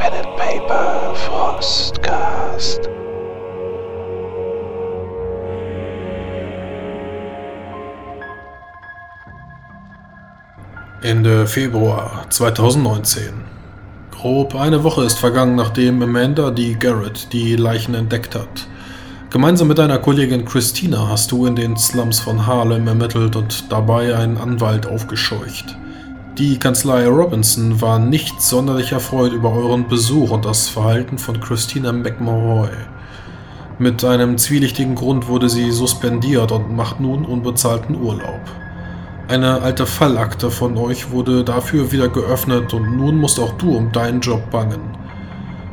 Pen and Paper Frostcast. Ende Februar 2019. Grob eine Woche ist vergangen, nachdem Amanda D. Garrett die Leichen entdeckt hat. Gemeinsam mit deiner Kollegin Christina hast du in den Slums von Harlem ermittelt und dabei einen Anwalt aufgescheucht. Die Kanzlei Robinson war nicht sonderlich erfreut über euren Besuch und das Verhalten von Christina McMahon. Mit einem zwielichtigen Grund wurde sie suspendiert und macht nun unbezahlten Urlaub. Eine alte Fallakte von euch wurde dafür wieder geöffnet und nun musst auch du um deinen Job bangen.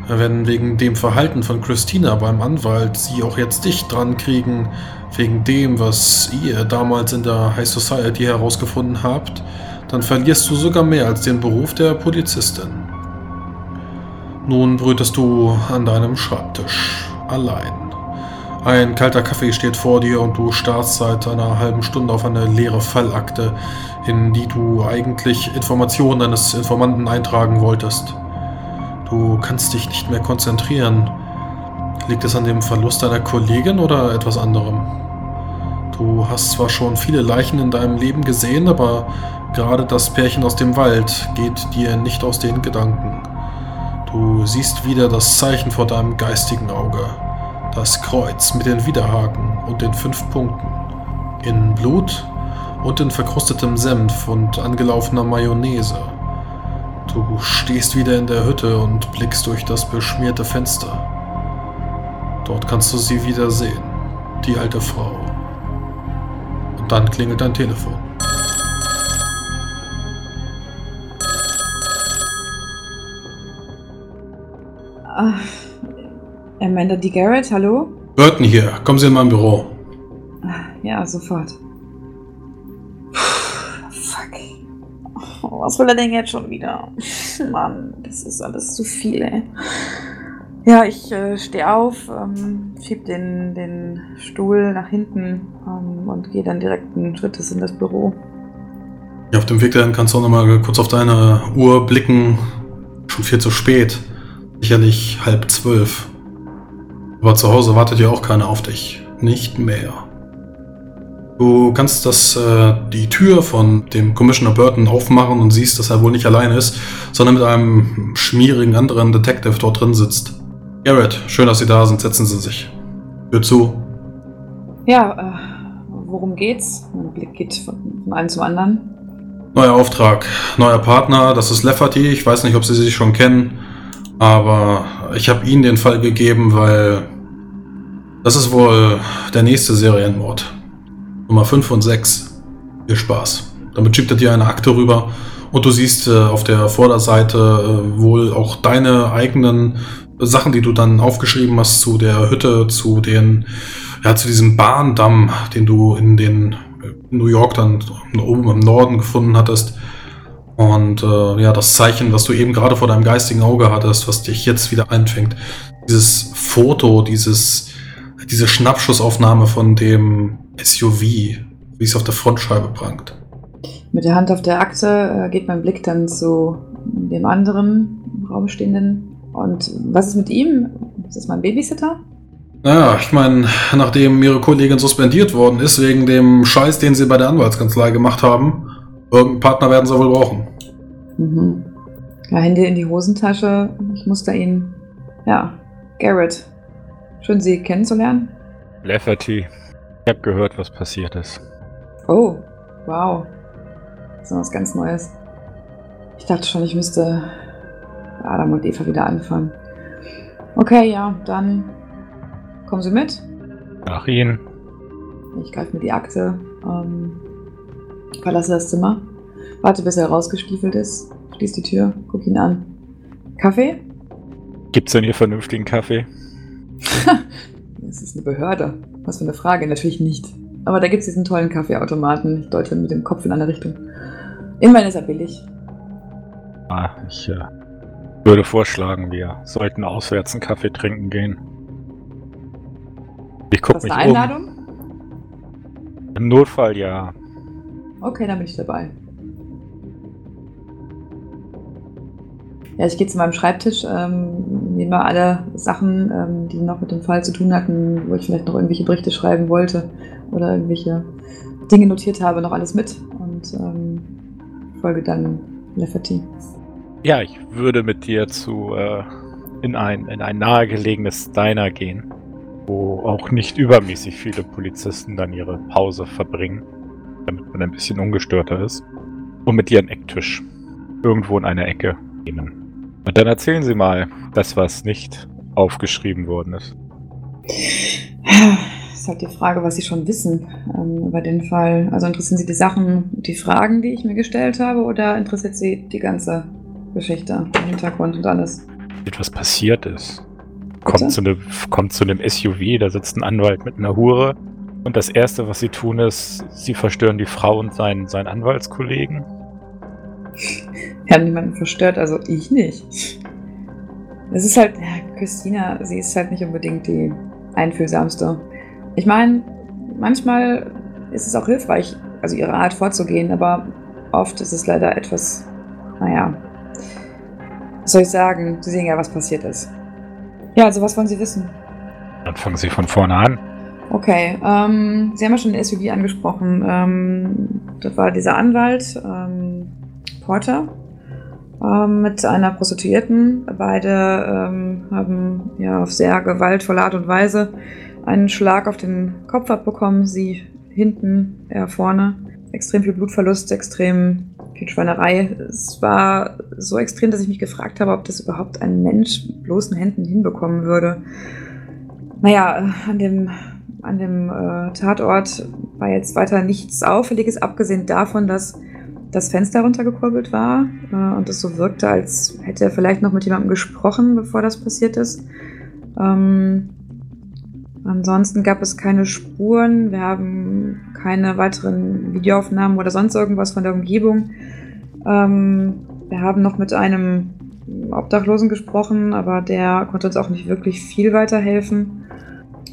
Wenn wegen dem Verhalten von Christina beim Anwalt sie auch jetzt dich dran kriegen, wegen dem, was ihr damals in der High Society herausgefunden habt, dann verlierst du sogar mehr als den Beruf der Polizistin. Nun brütest du an deinem Schreibtisch, allein. Ein kalter Kaffee steht vor dir und du starrst seit einer halben Stunde auf eine leere Fallakte, in die du eigentlich Informationen eines Informanten eintragen wolltest. Du kannst dich nicht mehr konzentrieren. Liegt es an dem Verlust deiner Kollegin oder etwas anderem? Du hast zwar schon viele Leichen in deinem Leben gesehen, aber gerade das Pärchen aus dem Wald geht dir nicht aus den Gedanken. Du siehst wieder das Zeichen vor deinem geistigen Auge. Das Kreuz mit den Widerhaken und den fünf Punkten. In Blut und in verkrustetem Senf und angelaufener Mayonnaise. Du stehst wieder in der Hütte und blickst durch das beschmierte Fenster. Dort kannst du sie wieder sehen, die alte Frau. Und dann klingelt dein Telefon. Ach, Amanda D. Garrett, hallo? Burton hier, kommen Sie in mein Büro. Ja, sofort. Fuck. Oh, was will er denn jetzt schon wieder? Mann, das ist alles zu viel, ey. Ja, ich äh, stehe auf, ähm, schieb den, den Stuhl nach hinten ähm, und gehe dann direkten Schrittes in das Büro. Ja, auf dem Weg dahin kannst du auch nochmal kurz auf deine Uhr blicken. Schon viel zu spät. Sicherlich halb zwölf. Aber zu Hause wartet ja auch keiner auf dich. Nicht mehr. Du kannst das, äh, die Tür von dem Commissioner Burton aufmachen und siehst, dass er wohl nicht allein ist, sondern mit einem schmierigen anderen Detective dort drin sitzt. Garrett, schön, dass Sie da sind. Setzen Sie sich. Hör zu. Ja, äh, worum geht's? Mein Blick geht von, von einem zum anderen. Neuer Auftrag, neuer Partner, das ist Lefferty. Ich weiß nicht, ob Sie sich schon kennen, aber ich habe Ihnen den Fall gegeben, weil das ist wohl der nächste Serienmord. Nummer 5 und 6. Viel Spaß. Damit schiebt er dir eine Akte rüber und du siehst äh, auf der Vorderseite äh, wohl auch deine eigenen Sachen, die du dann aufgeschrieben hast zu der Hütte, zu den, ja, zu diesem Bahndamm, den du in den äh, New York dann oben im Norden gefunden hattest. Und äh, ja, das Zeichen, was du eben gerade vor deinem geistigen Auge hattest, was dich jetzt wieder einfängt. Dieses Foto, dieses, diese Schnappschussaufnahme von dem SUV, wie es auf der Frontscheibe prangt. Mit der Hand auf der Akte äh, geht mein Blick dann zu dem anderen im Raum stehenden. Und was ist mit ihm? Ist das mein Babysitter? Naja, ich meine, nachdem ihre Kollegin suspendiert worden ist, wegen dem Scheiß, den sie bei der Anwaltskanzlei gemacht haben, irgendeinen Partner werden sie wohl brauchen. Mhm. Ja, Hände in die Hosentasche. Ich muster ihn. Ja, Garrett. Schön, Sie kennenzulernen. Lafferty. Ich habe gehört, was passiert ist. Oh, wow. Das ist was ganz Neues. Ich dachte schon, ich müsste Adam und Eva wieder anfangen. Okay, ja, dann kommen Sie mit. Nach Ihnen. Ich greife mir die Akte, ähm, verlasse das Zimmer, warte, bis er rausgestiefelt ist, schließe die Tür, guck ihn an. Kaffee? Gibt's denn hier vernünftigen Kaffee? Das ist eine Behörde. Was für eine Frage, natürlich nicht. Aber da gibt es diesen tollen Kaffeeautomaten. Ich deute mit dem Kopf in eine Richtung. Immerhin ist er billig. Ah, ich äh, würde vorschlagen, wir sollten auswärts einen Kaffee trinken gehen. Ich Ist guck das mich eine um. Einladung? Im Notfall ja. Okay, dann bin ich dabei. Ja, ich gehe zu meinem Schreibtisch, ähm, nehme alle Sachen, ähm, die noch mit dem Fall zu tun hatten, wo ich vielleicht noch irgendwelche Berichte schreiben wollte oder irgendwelche Dinge notiert habe, noch alles mit und ähm, folge dann Lefferty. Ja, ich würde mit dir zu äh, in ein in ein nahegelegenes Diner gehen, wo auch nicht übermäßig viele Polizisten dann ihre Pause verbringen, damit man ein bisschen ungestörter ist. Und mit dir einen Ecktisch irgendwo in einer Ecke nehmen. Und dann erzählen Sie mal das, was nicht aufgeschrieben worden ist. Das ist halt die Frage, was Sie schon wissen ähm, über den Fall. Also interessieren Sie die Sachen, die Fragen, die ich mir gestellt habe, oder interessiert Sie die ganze Geschichte, der Hintergrund und alles? Etwas passiert ist. Kommt zu, ne, kommt zu einem SUV, da sitzt ein Anwalt mit einer Hure. Und das Erste, was sie tun, ist, sie verstören die Frau und seinen, seinen Anwaltskollegen. Wir haben niemanden verstört, also ich nicht. Es ist halt, ja, Christina, sie ist halt nicht unbedingt die einfühlsamste. Ich meine, manchmal ist es auch hilfreich, also ihre Art vorzugehen, aber oft ist es leider etwas, naja, was soll ich sagen? Sie sehen ja, was passiert ist. Ja, also was wollen Sie wissen? Dann fangen Sie von vorne an. Okay, ähm, Sie haben ja schon den SUV angesprochen. Ähm, das war dieser Anwalt, ähm, Porter, ähm, mit einer Prostituierten. Beide ähm, haben ja auf sehr gewaltvolle Art und Weise einen Schlag auf den Kopf abbekommen. Sie hinten, er vorne. Extrem viel Blutverlust, extrem viel Schweinerei. Es war so extrem, dass ich mich gefragt habe, ob das überhaupt ein Mensch mit bloßen Händen hinbekommen würde. Naja, an dem, an dem äh, Tatort war jetzt weiter nichts Auffälliges, abgesehen davon, dass das Fenster runtergekurbelt war äh, und es so wirkte, als hätte er vielleicht noch mit jemandem gesprochen, bevor das passiert ist. Ähm, ansonsten gab es keine Spuren, wir haben keine weiteren Videoaufnahmen oder sonst irgendwas von der Umgebung. Ähm, wir haben noch mit einem Obdachlosen gesprochen, aber der konnte uns auch nicht wirklich viel weiterhelfen.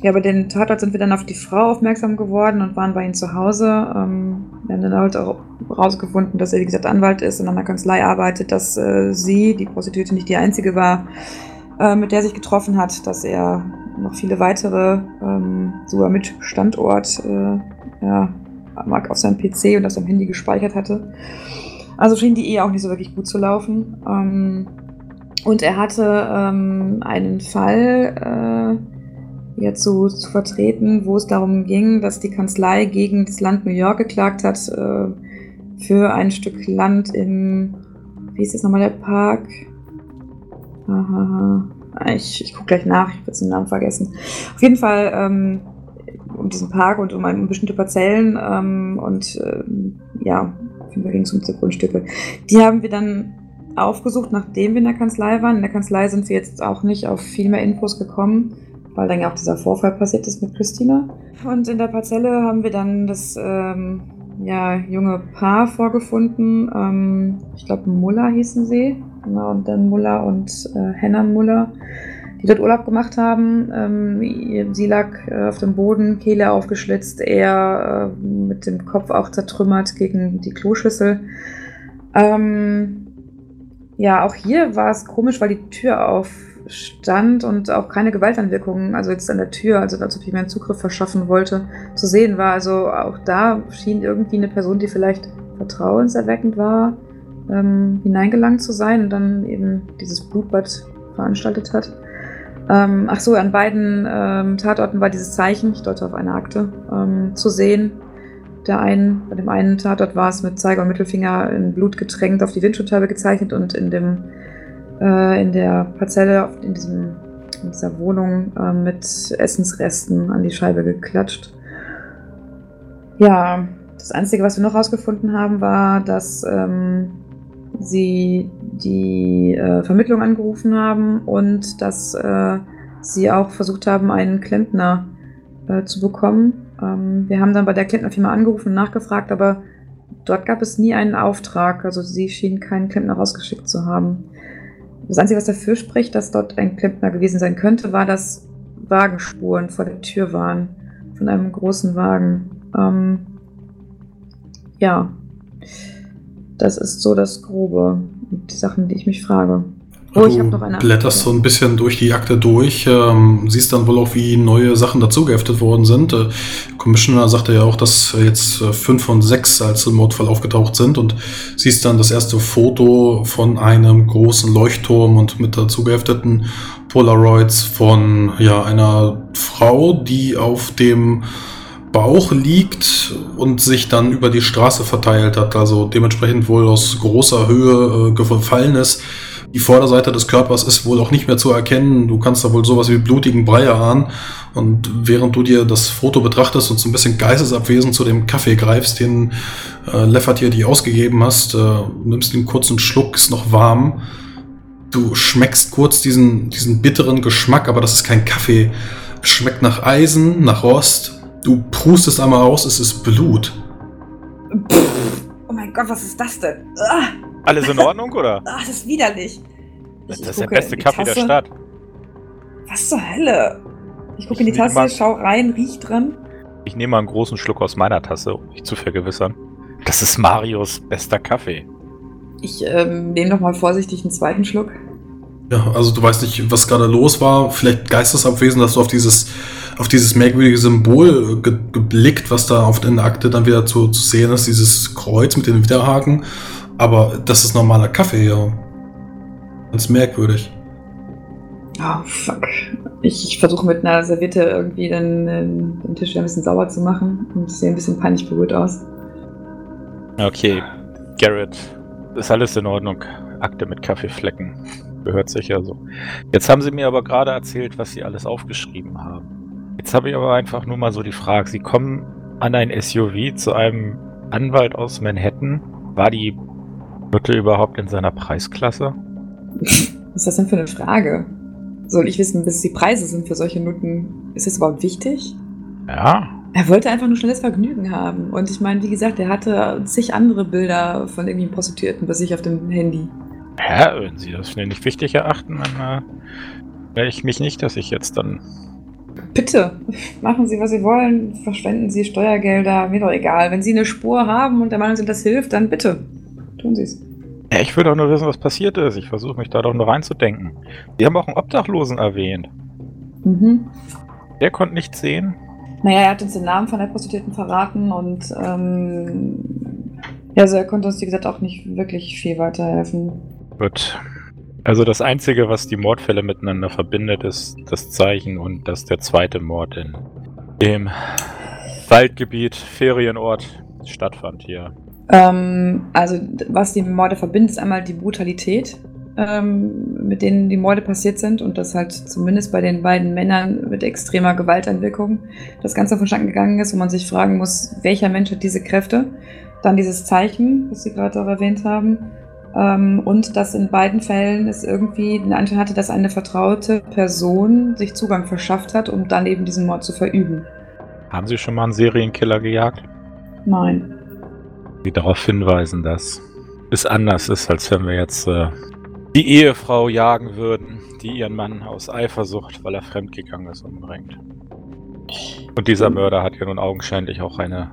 Ja, bei den Tatort sind wir dann auf die Frau aufmerksam geworden und waren bei ihm zu Hause. Ähm, wir haben dann halt auch rausgefunden, dass er, wie gesagt, Anwalt ist und an der Kanzlei arbeitet, dass äh, sie, die Prostituierte, nicht die einzige war, äh, mit der sich getroffen hat, dass er noch viele weitere, ähm, sogar mit Standort, äh, ja, auf seinem PC und auf seinem Handy gespeichert hatte. Also schien die Ehe auch nicht so wirklich gut zu laufen. Ähm, und er hatte ähm, einen Fall, äh, ja, zu, zu vertreten, wo es darum ging, dass die Kanzlei gegen das Land New York geklagt hat äh, für ein Stück Land im, wie ist das nochmal der Park? Aha, ich, ich gucke gleich nach, ich habe jetzt den Namen vergessen. Auf jeden Fall ähm, um diesen Park und um, um bestimmte Parzellen ähm, und ähm, ja, auf jeden Fall ging es um diese Grundstücke. Die haben wir dann aufgesucht, nachdem wir in der Kanzlei waren. In der Kanzlei sind wir jetzt auch nicht auf viel mehr Infos gekommen weil dann ja auch dieser Vorfall passiert ist mit Christina. Und in der Parzelle haben wir dann das ähm, ja, junge Paar vorgefunden. Ähm, ich glaube, Muller hießen sie. Genau, und dann Muller und äh, Henna Muller, die dort Urlaub gemacht haben. Ähm, sie lag äh, auf dem Boden, Kehle aufgeschlitzt, er äh, mit dem Kopf auch zertrümmert gegen die Kloschüssel. Ähm, ja, auch hier war es komisch, weil die Tür auf stand und auch keine Gewaltanwirkungen, also jetzt an der Tür, also als ob ich mir einen Zugriff verschaffen wollte, zu sehen war. Also auch da schien irgendwie eine Person, die vielleicht vertrauenserweckend war, ähm, hineingelangt zu sein und dann eben dieses Blutbad veranstaltet hat. Ähm, ach so, an beiden ähm, Tatorten war dieses Zeichen, ich deute auf eine Akte, ähm, zu sehen. Der einen, bei dem einen Tatort war es mit Zeiger und Mittelfinger in Blut getränkt auf die Windschutzscheibe gezeichnet und in dem äh, in der Parzelle, in, diesem, in dieser Wohnung äh, mit Essensresten an die Scheibe geklatscht. Ja, das Einzige, was wir noch herausgefunden haben, war, dass ähm, sie die äh, Vermittlung angerufen haben und dass äh, sie auch versucht haben, einen Klempner äh, zu bekommen. Ähm, wir haben dann bei der Klempnerfirma angerufen und nachgefragt, aber dort gab es nie einen Auftrag. Also sie schienen keinen Klempner rausgeschickt zu haben. Das Einzige, was dafür spricht, dass dort ein Klempner gewesen sein könnte, war, dass Wagenspuren vor der Tür waren. Von einem großen Wagen. Ähm, ja. Das ist so das Grobe. Die Sachen, die ich mich frage. Oh, ich du habe noch eine. blätterst so ein bisschen durch die Akte durch, ähm, siehst dann wohl auch, wie neue Sachen dazugeheftet worden sind. Äh, Commissioner sagte ja auch, dass jetzt äh, fünf von sechs als im Mordfall aufgetaucht sind und siehst dann das erste Foto von einem großen Leuchtturm und mit dazugehefteten Polaroids von ja, einer Frau, die auf dem Bauch liegt und sich dann über die Straße verteilt hat, also dementsprechend wohl aus großer Höhe äh, gefallen ist. Die Vorderseite des Körpers ist wohl auch nicht mehr zu erkennen. Du kannst da wohl sowas wie blutigen Brei ahnen. Und während du dir das Foto betrachtest und so ein bisschen geistesabwesend zu dem Kaffee greifst, den äh, Leffert dir die ausgegeben hast, äh, nimmst den kurzen Schluck, ist noch warm. Du schmeckst kurz diesen, diesen bitteren Geschmack, aber das ist kein Kaffee. Es schmeckt nach Eisen, nach Rost. Du prustest einmal aus, es ist Blut. Oh mein Gott, was ist das denn? Ah, Alles in Ordnung, oder? ah, das ist widerlich. Das Ich ist der beste Kaffee der. Stadt. Was zur Hölle? Ich gucke in die Tasse, mag- schau rein, riech dran. Ich nehme mal einen großen Schluck aus meiner Tasse, um mich zu vergewissern. Das ist Marios bester Kaffee. Ich ähm, nehme noch mal vorsichtig einen zweiten Schluck. Ja, also du weißt nicht, was gerade los war. Vielleicht geistesabwesend, dass du auf dieses, auf dieses merkwürdige Symbol ge geblickt, was da auf der Akte dann wieder zu, zu sehen ist, dieses Kreuz mit den Widerhaken. Aber das ist normaler Kaffee, ja. Ganz merkwürdig. Oh, fuck. Ich, ich versuche mit einer Serviette irgendwie den, den den Tisch wieder ein bisschen sauber zu machen. Und es sieht ein bisschen peinlich berührt aus. Okay, Garrett, ist alles in Ordnung. Akte mit Kaffeeflecken. Gehört sicher so. Jetzt haben Sie mir aber gerade erzählt, was Sie alles aufgeschrieben haben. Jetzt habe ich aber einfach nur mal so die Frage. Sie kommen an ein SUV zu einem Anwalt aus Manhattan. War die Nutte überhaupt in seiner Preisklasse? Was ist das denn für eine Frage? Soll ich wissen, was die Preise sind für solche Nutten? Ist das überhaupt wichtig? Ja, Er wollte einfach nur schnelles Vergnügen haben. Und ich meine, wie gesagt, er hatte zig andere Bilder von irgendwie Prostituierten bei sich auf dem Handy. Ja, wenn Sie das für nicht wichtig erachten, dann äh, wäre ich mich nicht, dass ich jetzt dann. Bitte, machen Sie, was Sie wollen, verschwenden Sie Steuergelder, mir doch egal. Wenn Sie eine Spur haben und der Meinung sind, das hilft, dann bitte, tun Sie es. Ich will doch nur wissen, was passiert ist. Ich versuche mich da doch nur reinzudenken. Sie haben auch einen Obdachlosen erwähnt. Mhm. Der konnte nichts sehen. Naja, er hat uns den Namen von der Prostituierten verraten und ähm, ja, also er konnte uns, wie gesagt, auch nicht wirklich viel weiterhelfen. Gut. Also das Einzige, was die Mordfälle miteinander verbindet, ist das Zeichen und dass der zweite Mord in dem Waldgebiet, Ferienort stattfand hier. Ähm, also, was die Morde verbindet, ist einmal die Brutalität, ähm, mit denen die Morde passiert sind und dass halt zumindest bei den beiden Männern mit extremer Gewalteinwirkung das Ganze vonstatten gegangen ist, wo man sich fragen muss, welcher Mensch hat diese Kräfte? Dann dieses Zeichen, was Sie gerade auch erwähnt haben. Ähm, und dass in beiden Fällen es irgendwie den Anschein hatte, dass eine vertraute Person sich Zugang verschafft hat, um dann eben diesen Mord zu verüben. Haben Sie schon mal einen Serienkiller gejagt? Nein. Die darauf hinweisen, dass es anders ist, als wenn wir jetzt äh, die Ehefrau jagen würden, die ihren Mann aus Eifersucht, weil er fremdgegangen ist, umbringt. Und dieser Mörder hat ja nun augenscheinlich auch eine,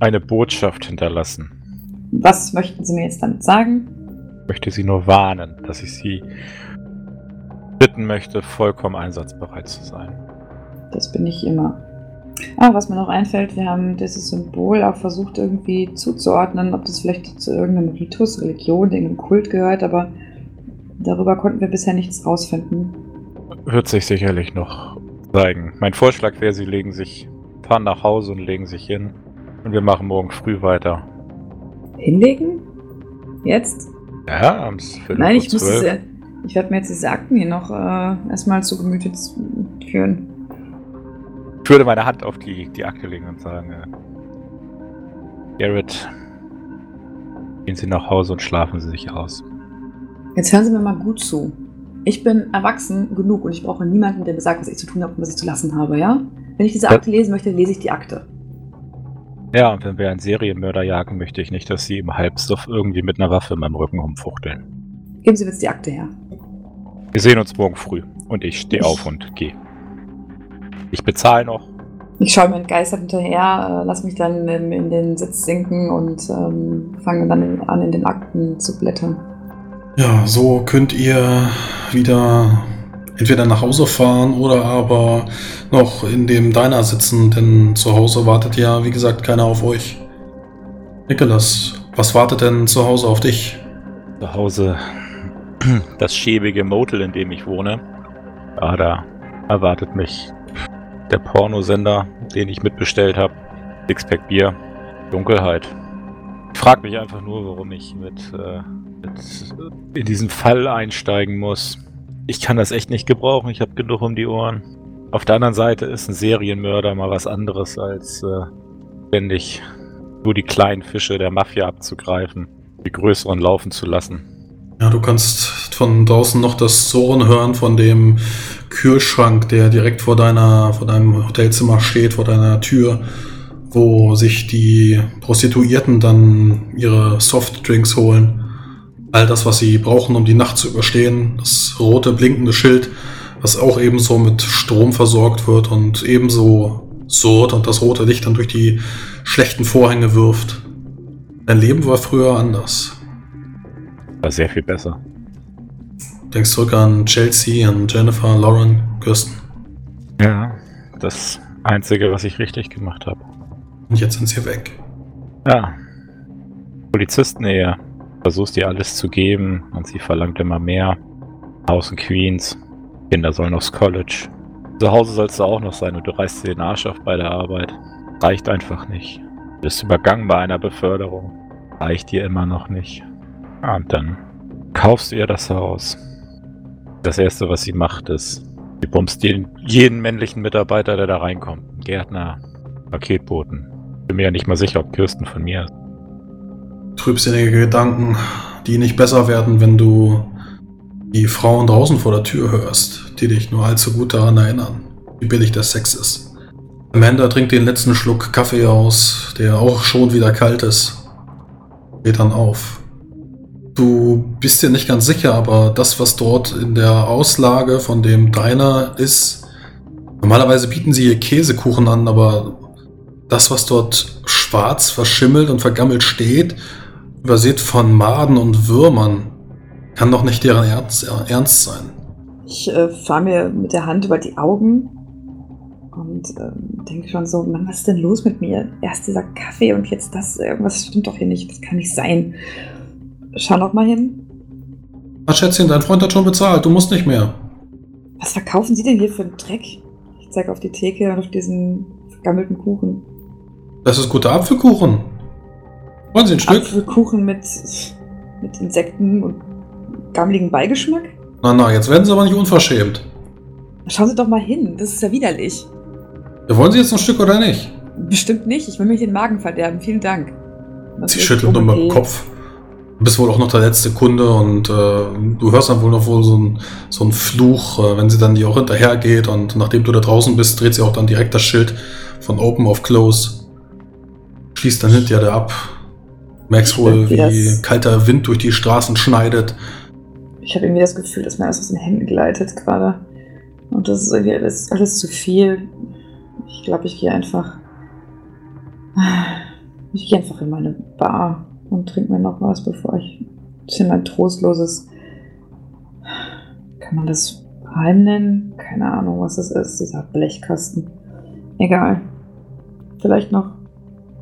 eine Botschaft hinterlassen. Was möchten Sie mir jetzt damit sagen? Ich möchte Sie nur warnen, dass ich Sie bitten möchte, vollkommen einsatzbereit zu sein. Das bin ich immer. Ah, was mir noch einfällt, wir haben dieses Symbol auch versucht irgendwie zuzuordnen, ob das vielleicht zu irgendeinem Ritus, Religion, irgendeinem Kult gehört, aber darüber konnten wir bisher nichts rausfinden. Wird sich sicherlich noch zeigen. Mein Vorschlag wäre, Sie legen sich, fahren nach Hause und legen sich hin. Und wir machen morgen früh weiter. Hinlegen? Jetzt? Ja, am Nein, ich muss diese, ich werde mir jetzt diese Akten hier noch äh, erstmal zu Gemüte führen. Ich würde meine Hand auf die, die Akte legen und sagen, äh, Garrett, gehen Sie nach Hause und schlafen Sie sich aus. Jetzt hören Sie mir mal gut zu. Ich bin erwachsen genug und ich brauche niemanden, der mir sagt, was ich zu tun habe und was ich zu lassen habe, ja? Wenn ich diese. Akte lesen möchte, lese ich die Akte. Ja, und wenn wir einen Serienmörder jagen, möchte ich nicht, dass Sie im Halbsuff irgendwie mit einer Waffe in meinem Rücken rumfuchteln. Geben Sie mir jetzt die Akte her. Wir sehen uns morgen früh. Und ich stehe auf und gehe. Ich bezahle noch. Ich schaue mir entgeistert hinterher, äh, lass mich dann ähm, in den Sitz sinken und ähm, fange dann in, an, in den Akten zu blättern. Ja, so könnt ihr wieder entweder nach Hause fahren oder aber noch in dem Diner sitzen, denn zu Hause wartet ja, wie gesagt, keiner auf euch. Nicholas, was wartet denn zu Hause auf dich? Zu Hause das schäbige Motel, in dem ich wohne. Ah, da erwartet mich der Pornosender, den ich mitbestellt habe. Sixpack Bier. Dunkelheit. Ich frage mich einfach nur, warum ich mit, äh, mit in diesen Fall einsteigen muss. Ich kann das echt nicht gebrauchen. Ich habe genug um die Ohren. Auf der anderen Seite ist ein Serienmörder mal was anderes als äh, ständig nur die kleinen Fische der Mafia abzugreifen, die größeren laufen zu lassen. Ja, du kannst von draußen noch das Surren hören von dem Kühlschrank, der direkt vor deiner, vor deinem Hotelzimmer steht, vor deiner Tür, wo sich die Prostituierten dann ihre Softdrinks holen. All das, was sie brauchen, um die Nacht zu überstehen. Das rote blinkende Schild, was auch ebenso mit Strom versorgt wird und ebenso surrt und das rote Licht dann durch die schlechten Vorhänge wirft. Dein Leben war früher anders. War sehr viel besser. Denkst zurück an Chelsea, an Jennifer, Lauren, Kirsten. Ja, das Einzige, was ich richtig gemacht habe. Und jetzt sind sie weg. Ja. Polizistenehe. Versuchst ihr alles zu geben und sie verlangt immer mehr. Haus in Queens. Kinder sollen aufs College. Zu Hause sollst du auch noch sein und du reißt dir den Arsch auf bei der Arbeit. Reicht einfach nicht. Du bist übergangen bei einer Beförderung. Reicht dir immer noch nicht. Ah, und dann kaufst du ihr das Haus. Das erste, was sie macht, ist, sie bummst jeden, jeden männlichen Mitarbeiter, der da reinkommt. Gärtner, Paketboten. Bin mir ja nicht mal sicher, ob Kirsten von mir ist. Trübsinnige Gedanken, die nicht besser werden, wenn du die Frauen draußen vor der Tür hörst, die dich nur allzu gut daran erinnern, wie billig der Sex ist. Amanda trinkt den letzten Schluck Kaffee aus, der auch schon wieder kalt ist. Geht dann auf. Du bist dir nicht ganz sicher, aber das, was dort in der Auslage von dem Diner ist, normalerweise bieten sie hier Käsekuchen an, aber das, was dort schwarz, verschimmelt und vergammelt steht, übersät von Maden und Würmern, kann doch nicht deren Ernst, Ernst sein. Ich äh, fahre mir mit der Hand über die Augen und ähm, denke schon so, Mann, was ist denn los mit mir? Erst dieser Kaffee und jetzt das, irgendwas stimmt doch hier nicht, das kann nicht sein. Schau noch mal hin. Ach, Schätzchen, dein Freund hat schon bezahlt, du musst nicht mehr. Was verkaufen Sie denn hier für einen Dreck? Ich zeige auf die Theke und auf diesen vergammelten Kuchen. Das ist guter Apfelkuchen. Wollen Sie ein Stück? Apfelkuchen mit, mit Insekten und gammeligen Beigeschmack? Na, na, jetzt werden Sie aber nicht unverschämt. Schauen Sie doch mal hin, das ist ja widerlich. Ja, wollen Sie jetzt ein Stück oder nicht? Bestimmt nicht, ich will mir den Magen verderben, vielen Dank. Das Sie schüttelt nur mit dem. Kopf. Du bist wohl auch noch der letzte Kunde und äh, du hörst dann wohl noch wohl so ein, so ein Fluch, äh, wenn sie dann dir auch hinterhergeht und nachdem du da draußen bist, dreht sie auch dann direkt das Schild von Open auf Close. Schließt dann hinter dir ab. Merkst wohl, Wie wie das- kalter Wind durch die Straßen schneidet. Ich habe irgendwie das Gefühl, dass mir alles aus den Händen gleitet gerade. Und das ist irgendwie alles, alles zu viel. Ich glaube, ich gehe einfach. Ich gehe einfach in meine Bar und trinke mir noch was, bevor ich ein bisschen mein trostloses. Kann man das Heim nennen? Keine Ahnung, was das ist, dieser Blechkasten. Egal. Vielleicht noch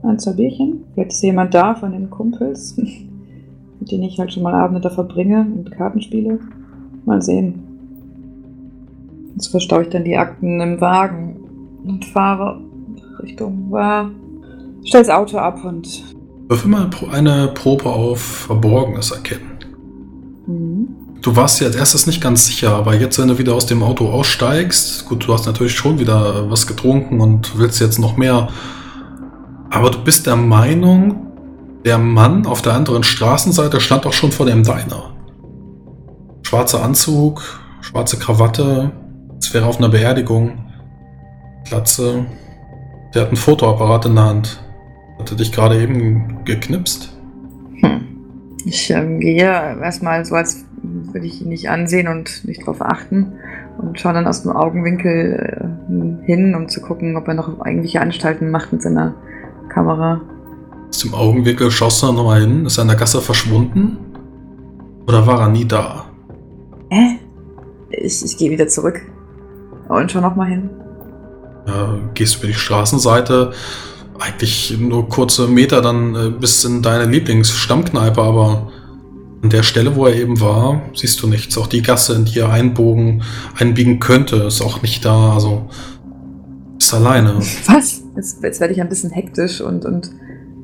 ein, zwei Bierchen? Vielleicht ist jemand da von den Kumpels, mit denen ich halt schon mal Abende da verbringe und Karten spiele. Mal sehen. Jetzt verstaue ich dann die Akten im Wagen und fahre Richtung Bar. Stell's Auto ab und. Wirf immer eine Probe auf Verborgenes erkennen. Mhm. Du warst dir als erstes nicht ganz sicher, aber jetzt, wenn du wieder aus dem Auto aussteigst, gut, du hast natürlich schon wieder was getrunken und willst jetzt noch mehr, aber du bist der Meinung, der Mann auf der anderen Straßenseite stand auch schon vor dem Diner. Schwarzer Anzug, schwarze Krawatte, es wäre auf einer Beerdigung, Glatze, der hat einen Fotoapparat in der Hand. Hat er dich gerade eben geknipst? Hm. Ich ähm, gehe erstmal so, als würde ich ihn nicht ansehen und nicht drauf achten und schaue dann aus dem Augenwinkel äh, hin, um zu gucken, ob er noch irgendwelche Anstalten macht mit seiner Kamera. Aus dem Augenwinkel schaust du dann nochmal hin. Ist er in der Gasse verschwunden? Oder war er nie da? Hä? Ich, ich gehe wieder zurück. Und schau nochmal hin. Ja, gehst über die Straßenseite, eigentlich nur kurze Meter dann äh, bis in deine Lieblingsstammkneipe, aber an der Stelle, wo er eben war, siehst du nichts. Auch die Gasse, in die er einbogen, einbiegen könnte, ist auch nicht da. Also ist alleine. Was? Jetzt, jetzt werde ich ein bisschen hektisch und, und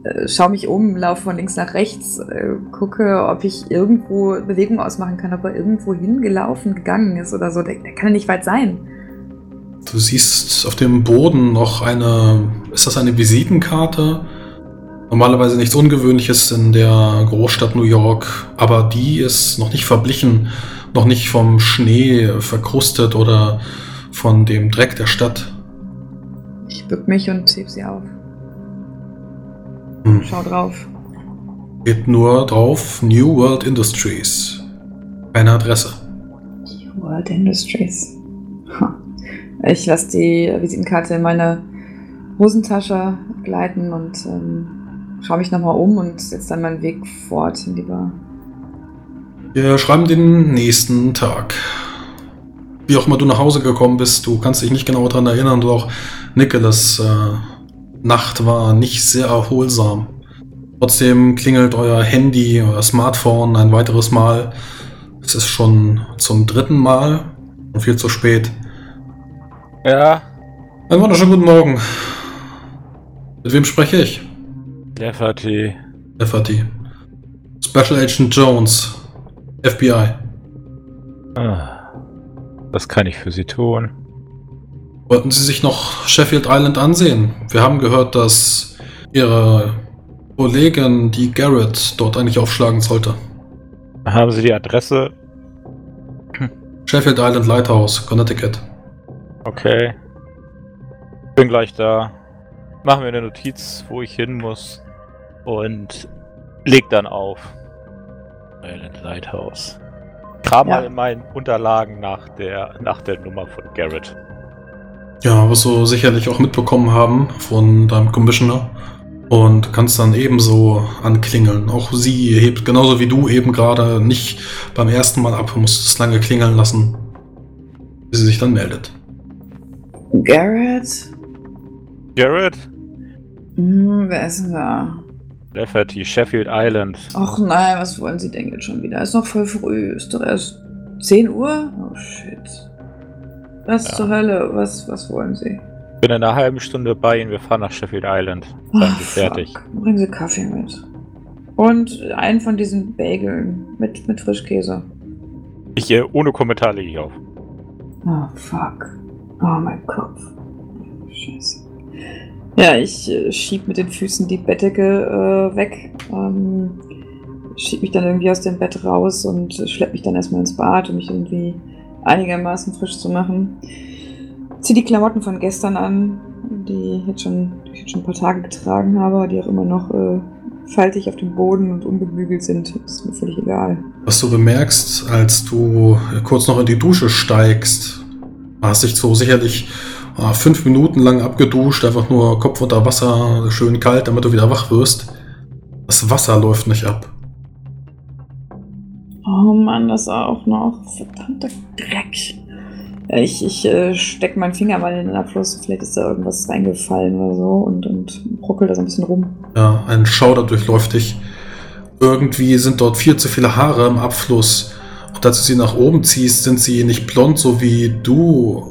äh, schaue mich um, laufe von links nach rechts, äh, gucke, ob ich irgendwo Bewegung ausmachen kann, ob er irgendwo hingelaufen, gegangen ist oder so. Der, der kann ja nicht weit sein. Du siehst auf dem Boden noch eine. Ist das eine Visitenkarte? Normalerweise nichts Ungewöhnliches in der Großstadt New York, aber die ist noch nicht verblichen, noch nicht vom Schnee verkrustet oder von dem Dreck der Stadt. Ich bück mich und heb sie auf. Hm. Schau drauf. Steht nur drauf New World Industries. Keine Adresse. World Industries. Ha. Ich lasse die Visitenkarte in meine Hosentasche gleiten und ähm, schaue mich nochmal um und setze dann meinen Weg fort in die Bar. Wir schreiben den nächsten Tag. Wie auch immer du nach Hause gekommen bist, du kannst dich nicht genau daran erinnern und auch Nicholas äh, Nacht war nicht sehr erholsam. Trotzdem klingelt euer Handy, euer Smartphone ein weiteres Mal. Es ist schon zum dritten Mal und viel zu spät. Ja, Einen wunderschönen guten Morgen. Mit wem spreche ich? Lefferty. FAT. Special Agent Jones. FBI. Ah, Was kann ich für Sie tun? Wollten Sie sich noch Sheffield Island ansehen? Wir haben gehört, dass Ihre Kollegin, die Garrett, dort eigentlich aufschlagen sollte. Haben Sie die Adresse? Sheffield Island Lighthouse, Connecticut. Okay. Bin gleich da. Machen wir eine Notiz, wo ich hin muss. Und leg dann auf. Island Lighthouse. Kram Ja. mal in meinen Unterlagen nach der, nach der Nummer von Garrett. Ja, wirst du sicherlich auch mitbekommen haben von deinem Commissioner. Und kannst dann ebenso anklingeln. Auch sie hebt genauso wie du eben gerade nicht beim ersten Mal ab, musst es lange klingeln lassen, bis sie sich dann meldet. Garrett? Garrett? Hm, wer ist denn da? Lafferty, Sheffield Island. Ach nein, was wollen Sie denn jetzt schon wieder? Ist noch voll früh. Ist doch erst 10 Uhr? Oh shit. Was Ja. zur Hölle? Was, was wollen Sie? Bin in einer halben Stunde bei Ihnen. Wir fahren nach Sheffield Island. Ach, Sie fertig. Bringen Sie Kaffee mit. Und einen von diesen Bageln mit, mit Frischkäse. Ich, äh, ohne Kommentar lege ich auf. Oh, fuck. Oh, mein Kopf. Scheiße. Ja, ich äh, schieb mit den Füßen die Bettdecke äh, weg. Ähm, schieb mich dann irgendwie aus dem Bett raus und äh, schlepp mich dann erstmal ins Bad, um mich irgendwie einigermaßen frisch zu machen. Zieh die Klamotten von gestern an, die ich jetzt schon, die ich jetzt schon ein paar Tage getragen habe, die auch immer noch äh, faltig auf dem Boden und ungebügelt sind. Ist mir völlig egal. Was du bemerkst, als du kurz noch in die Dusche steigst, hast dich so sicherlich äh, fünf Minuten lang abgeduscht, einfach nur Kopf unter Wasser, schön kalt, damit du wieder wach wirst. Das Wasser läuft nicht ab. Oh Mann, das auch noch. Verdammter Dreck. Ich, ich äh, steck meinen Finger mal in den Abfluss. Vielleicht ist da irgendwas reingefallen oder so und, und bruckel da so ein bisschen rum. Ja, ein Schauder durchläuft dich. Irgendwie sind dort viel zu viele Haare im Abfluss. Und als du sie nach oben ziehst, sind sie nicht blond, so wie du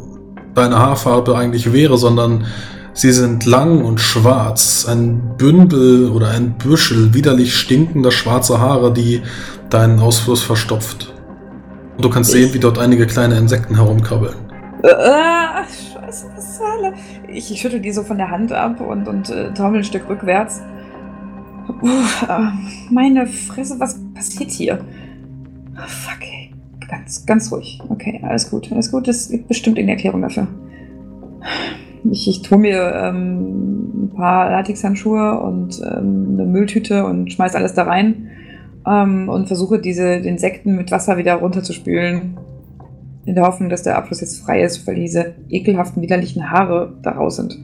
deine Haarfarbe eigentlich wäre, sondern sie sind lang und schwarz. Ein Bündel oder ein Büschel widerlich stinkender schwarzer Haare, die deinen Ausfluss verstopft. Und du kannst Ich- sehen, wie dort einige kleine Insekten herumkrabbeln. Äh, scheiße, was zur Hölle? Ich, ich schüttel die so von der Hand ab und, und äh, taumel ein Stück rückwärts. Äh, meine Fresse, was passiert hier? Ah, Fuck, ey. Ganz, ganz ruhig. Okay, alles gut, alles gut. Es gibt bestimmt eine Erklärung dafür. Ich, ich tue mir ähm, ein paar Latexhandschuhe und ähm, eine Mülltüte und schmeiß alles da rein ähm, und versuche diese Insekten mit Wasser wieder runterzuspülen. In der Hoffnung, dass der Abfluss jetzt frei ist, weil diese ekelhaften, widerlichen Haare da raus sind.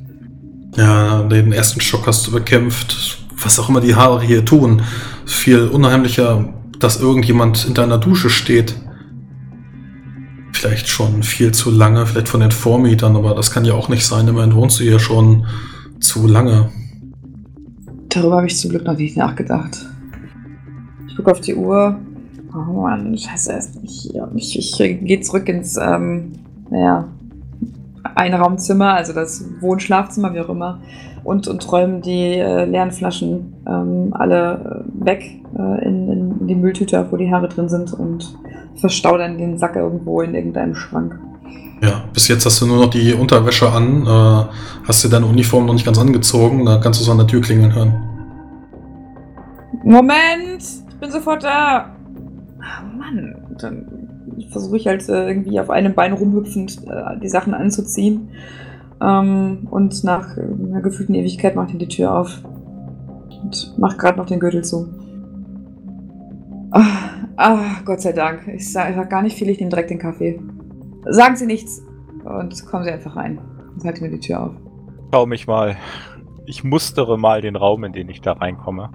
Ja, den ersten Schock hast du bekämpft. Was auch immer die Haare hier tun. Viel unheimlicher dass irgendjemand in deiner Dusche steht. Vielleicht schon viel zu lange, vielleicht von den Vormietern, aber das kann ja auch nicht sein. Immerhin wohnst du hier schon zu lange. Darüber habe ich zum Glück noch nicht nachgedacht. Ich gucke auf die Uhr. Oh Mann, scheiße. Ich, ich, ich gehe zurück ins, ähm, naja, Einraumzimmer, also das Wohnschlafzimmer, wie auch immer, und, und räumen die äh, leeren Flaschen ähm, alle äh, weg äh, in, in, die Mülltüte, wo die Haare drin sind und verstau dann den Sack irgendwo in irgendeinem Schrank. Ja, bis jetzt hast du nur noch die Unterwäsche an, äh, hast dir deine Uniform noch nicht ganz angezogen, da kannst du es an der Tür klingeln hören. Moment, ich bin sofort da. Oh Mann, dann versuche ich halt äh, irgendwie auf einem Bein rumhüpfend äh, die Sachen anzuziehen. Ähm, und nach einer gefühlten Ewigkeit macht er die Tür auf. Und macht gerade noch den Gürtel zu. Ah, ah, Gott sei Dank. Ich sage sag gar nicht viel, ich nehme direkt den Kaffee. Sagen Sie nichts. Und kommen Sie einfach rein. Und halte mir die Tür auf. Schau mich mal. Ich mustere mal den Raum, in den ich da reinkomme.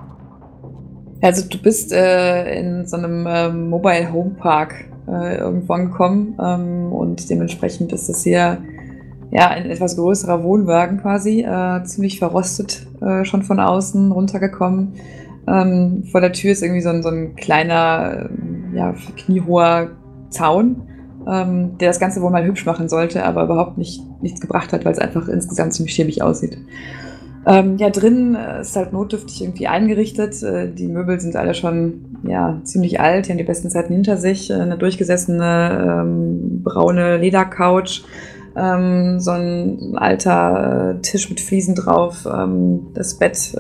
Also du bist äh, in so einem äh, Mobile Home Park äh, irgendwo angekommen ähm, und dementsprechend ist das hier ja ein etwas größerer Wohnwagen quasi, äh, ziemlich verrostet äh, schon von außen runtergekommen. Ähm, vor der Tür ist irgendwie so ein, so ein kleiner, äh, ja, kniehoher Zaun, ähm, der das Ganze wohl mal hübsch machen sollte, aber überhaupt nicht, nichts gebracht hat, weil es einfach insgesamt ziemlich schäbig aussieht. Ähm, ja, drin äh, ist halt notdürftig irgendwie eingerichtet. Äh, die Möbel sind alle schon ja, ziemlich alt, die haben die besten Zeiten hinter sich. Äh, eine durchgesessene ähm, braune Ledercouch, ähm, so ein alter Tisch mit Fliesen drauf. Ähm, das Bett,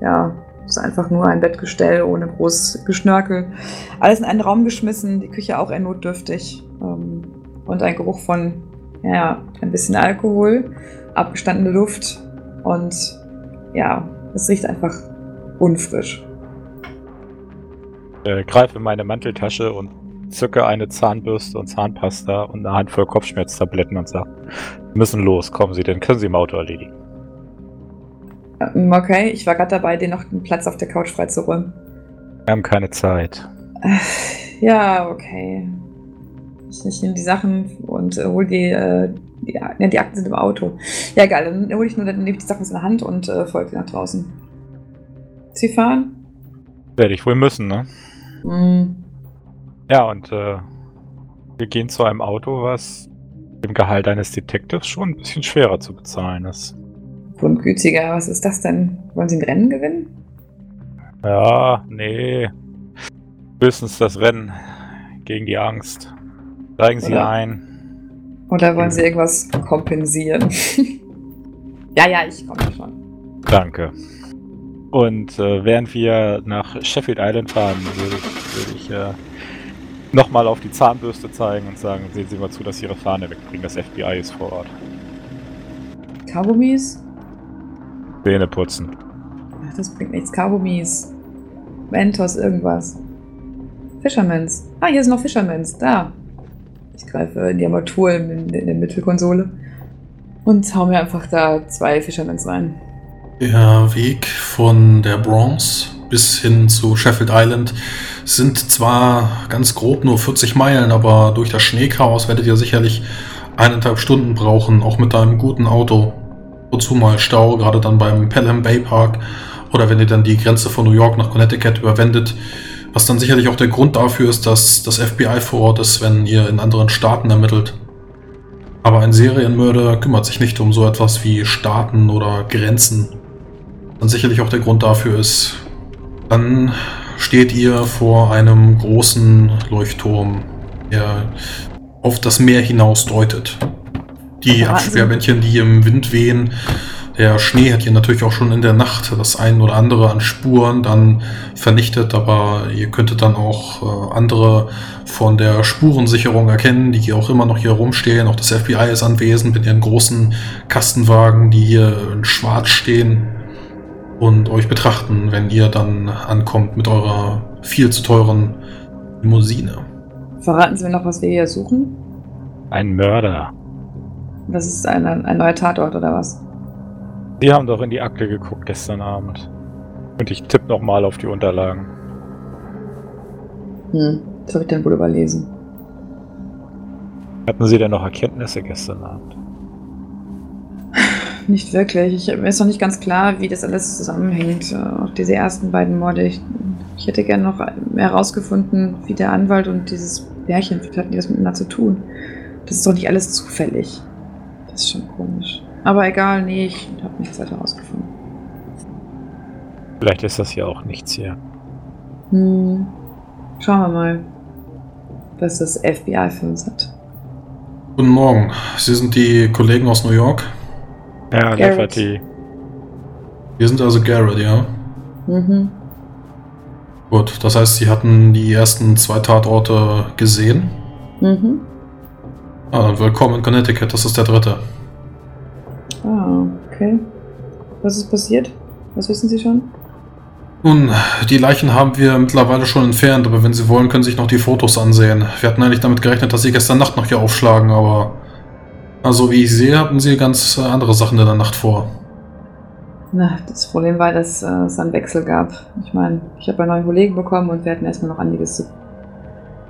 ja, ist einfach nur ein Bettgestell ohne groß Geschnörkel. Alles in einen Raum geschmissen, die Küche auch eher notdürftig. Ähm, und ein Geruch von, ja, ein bisschen Alkohol, abgestandene Luft und ja, es riecht einfach unfrisch. Ich äh, greife in meine Manteltasche und zücke eine Zahnbürste und Zahnpasta und eine Handvoll Kopfschmerztabletten und sage, wir müssen los, kommen Sie, denn können Sie im Auto erledigen. Ähm, okay, ich war gerade dabei, dir noch einen Platz auf der Couch freizuräumen. Wir haben keine Zeit. Ja, okay. Ich, nehme die Sachen und äh, hol die, äh, die, ja, die Akten sind im Auto. Ja, egal, dann hole ich nur dann nehme ich die Sachen aus der Hand und äh, folge nach draußen. Sie fahren? Werde ich wohl müssen, ne? Mm. Ja, und äh, wir gehen zu einem Auto, was dem Gehalt eines Detectives schon ein bisschen schwerer zu bezahlen ist. Grundgütiger, was ist das denn? Wollen Sie ein Rennen gewinnen? Ja, nee. Höchstens das Rennen gegen die Angst. Steigen Sie Oder- ein. Oder wollen Sie irgendwas kompensieren? ja, ja, ich komme schon. Danke. Und äh, während wir nach Sheffield Island fahren, würde ich, würde ich äh, nochmal auf die Zahnbürste zeigen und sagen, sehen Sie mal zu, dass Sie Ihre Fahne wegbringen. Das FBI ist vor Ort. Kaugummis? Zähne putzen. Ach, das bringt nichts. Kaugummis. Mentos, irgendwas. Fishermans. Ah, hier sind noch Fishermans. Da. Ich greife in die Armatur in, in der Mittelkonsole und hau mir einfach da zwei Fishermans rein. Der Weg von der Bronx bis hin zu Sheffield Island sind zwar ganz grob nur 40 Meilen, aber durch das Schneechaos werdet ihr sicherlich eineinhalb Stunden brauchen, auch mit einem guten Auto. Wozu mal Stau, gerade dann beim Pelham Bay Park oder wenn ihr dann die Grenze von New York nach Connecticut überwendet, was dann sicherlich auch der Grund dafür ist, dass das FBI vor Ort ist, wenn ihr in anderen Staaten ermittelt. Aber ein Serienmörder kümmert sich nicht um so etwas wie Staaten oder Grenzen dann sicherlich auch der Grund dafür ist. Dann steht ihr vor einem großen Leuchtturm, der auf das Meer hinaus deutet. Die Absperrbändchen, die im Wind wehen, der Schnee hat hier natürlich auch schon in der Nacht das ein oder andere an Spuren dann vernichtet, aber ihr könntet dann auch äh, andere von der Spurensicherung erkennen, die hier auch immer noch hier rumstehen. Auch das FBI ist anwesend mit ihren großen Kastenwagen, die hier in schwarz stehen und euch betrachten, wenn ihr dann ankommt mit eurer viel zu teuren Limousine. Verraten Sie mir noch, was wir hier suchen? Ein Mörder. Das ist ein, ein neuer Tatort oder was? Sie haben doch in die Akte geguckt gestern Abend. Und ich tippe nochmal auf die Unterlagen. Hm, das habe ich dann wohl überlesen. Hatten Sie denn noch Erkenntnisse gestern Abend? Nicht wirklich. Ich, mir ist noch nicht ganz klar, wie das alles zusammenhängt. Äh, Auch diese ersten beiden Morde. Ich, ich hätte gerne noch herausgefunden, wie der Anwalt und dieses Pärchen, wie hatten die das miteinander zu tun? Das ist doch nicht alles zufällig. Das ist schon komisch. Aber egal, nee, ich habe nichts weiter herausgefunden. Vielleicht ist das ja auch nichts hier. Hm. Schauen wir mal, was das FBI für uns hat. Guten Morgen. Sie sind die Kollegen aus New York? Ja, Garrett. Lafferty. Wir sind also Garrett, ja? Mhm. Gut, das heißt, Sie hatten die ersten zwei Tatorte gesehen? Mhm. Ah, dann willkommen in Connecticut, das ist der dritte. Ah, okay. Was ist passiert? Was wissen Sie schon? Nun, die Leichen haben wir mittlerweile schon entfernt, aber wenn Sie wollen, können Sie sich noch die Fotos ansehen. Wir hatten eigentlich damit gerechnet, dass Sie gestern Nacht noch hier aufschlagen, aber... Also wie ich sehe, hatten Sie ganz andere Sachen in der Nacht vor. Na, das Problem war, dass äh, es einen Wechsel gab. Ich meine, ich habe einen neuen Kollegen bekommen und wir hatten erstmal noch einiges zu.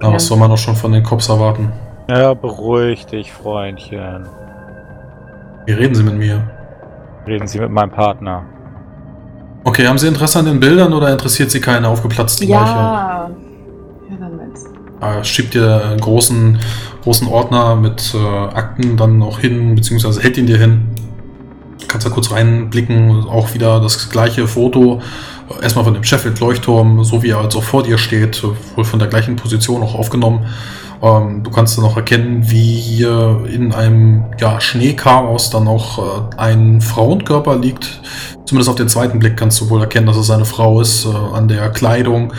Aber was soll man auch schon von den Cops erwarten? Ja, beruhig dich, Freundchen. Wie reden Sie mit mir? Reden Sie mit meinem Partner. Okay, haben Sie Interesse an den Bildern oder interessiert Sie keine aufgeplatzte Leiche? Ja. Ja, damit. Er schiebt dir einen großen, großen Ordner mit äh, Akten dann auch hin, beziehungsweise hält ihn dir hin. Kannst da kurz reinblicken, auch wieder das gleiche Foto. Erstmal von dem Sheffield-Leuchtturm, so wie er also vor dir steht, wohl von der gleichen Position auch aufgenommen. Ähm, du kannst dann auch erkennen, wie hier in einem ja, Schneechaos dann auch äh, ein Frauenkörper liegt. Zumindest auf den zweiten Blick kannst du wohl erkennen, dass es eine Frau ist, äh, an der Kleidung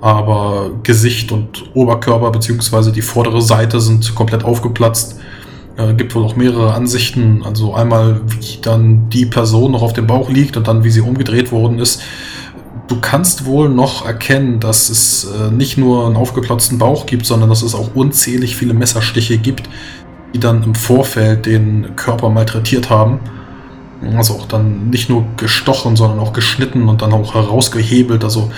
aber Gesicht und Oberkörper beziehungsweise die vordere Seite sind komplett aufgeplatzt. Äh, gibt wohl auch mehrere Ansichten. Also einmal, wie dann die Person noch auf dem Bauch liegt und dann, wie sie umgedreht worden ist. Du kannst wohl noch erkennen, dass es äh, nicht nur einen aufgeplatzten Bauch gibt, sondern dass es auch unzählig viele Messerstiche gibt, die dann im Vorfeld den Körper malträtiert haben. Also auch dann nicht nur gestochen, sondern auch geschnitten und dann auch herausgehebelt. Also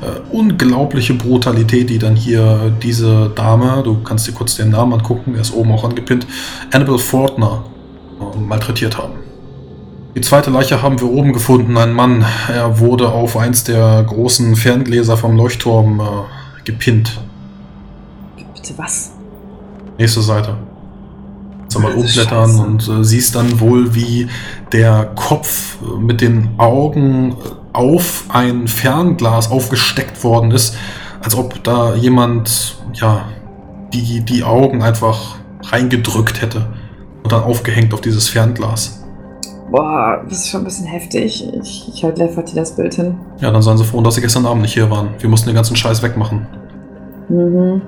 äh, unglaubliche Brutalität, die dann hier diese Dame, du kannst dir kurz den Namen angucken, der ist oben auch angepinnt, Annabelle Fortner äh, malträtiert haben. Die zweite Leiche haben wir oben gefunden, ein Mann. Er wurde auf eins der großen Ferngläser vom Leuchtturm äh, gepinnt. Bitte was? Nächste Seite. Du mal umblättern und äh, siehst dann wohl, wie der Kopf äh, mit den Augen äh, auf ein Fernglas aufgesteckt worden ist, als ob da jemand, ja, die, die Augen einfach reingedrückt hätte und dann aufgehängt auf dieses Fernglas. Boah, das ist schon ein bisschen heftig. Ich, ich halte Lefferty das Bild hin. Ja, dann seien sie froh, dass sie gestern Abend nicht hier waren. Wir mussten den ganzen Scheiß wegmachen. Mhm.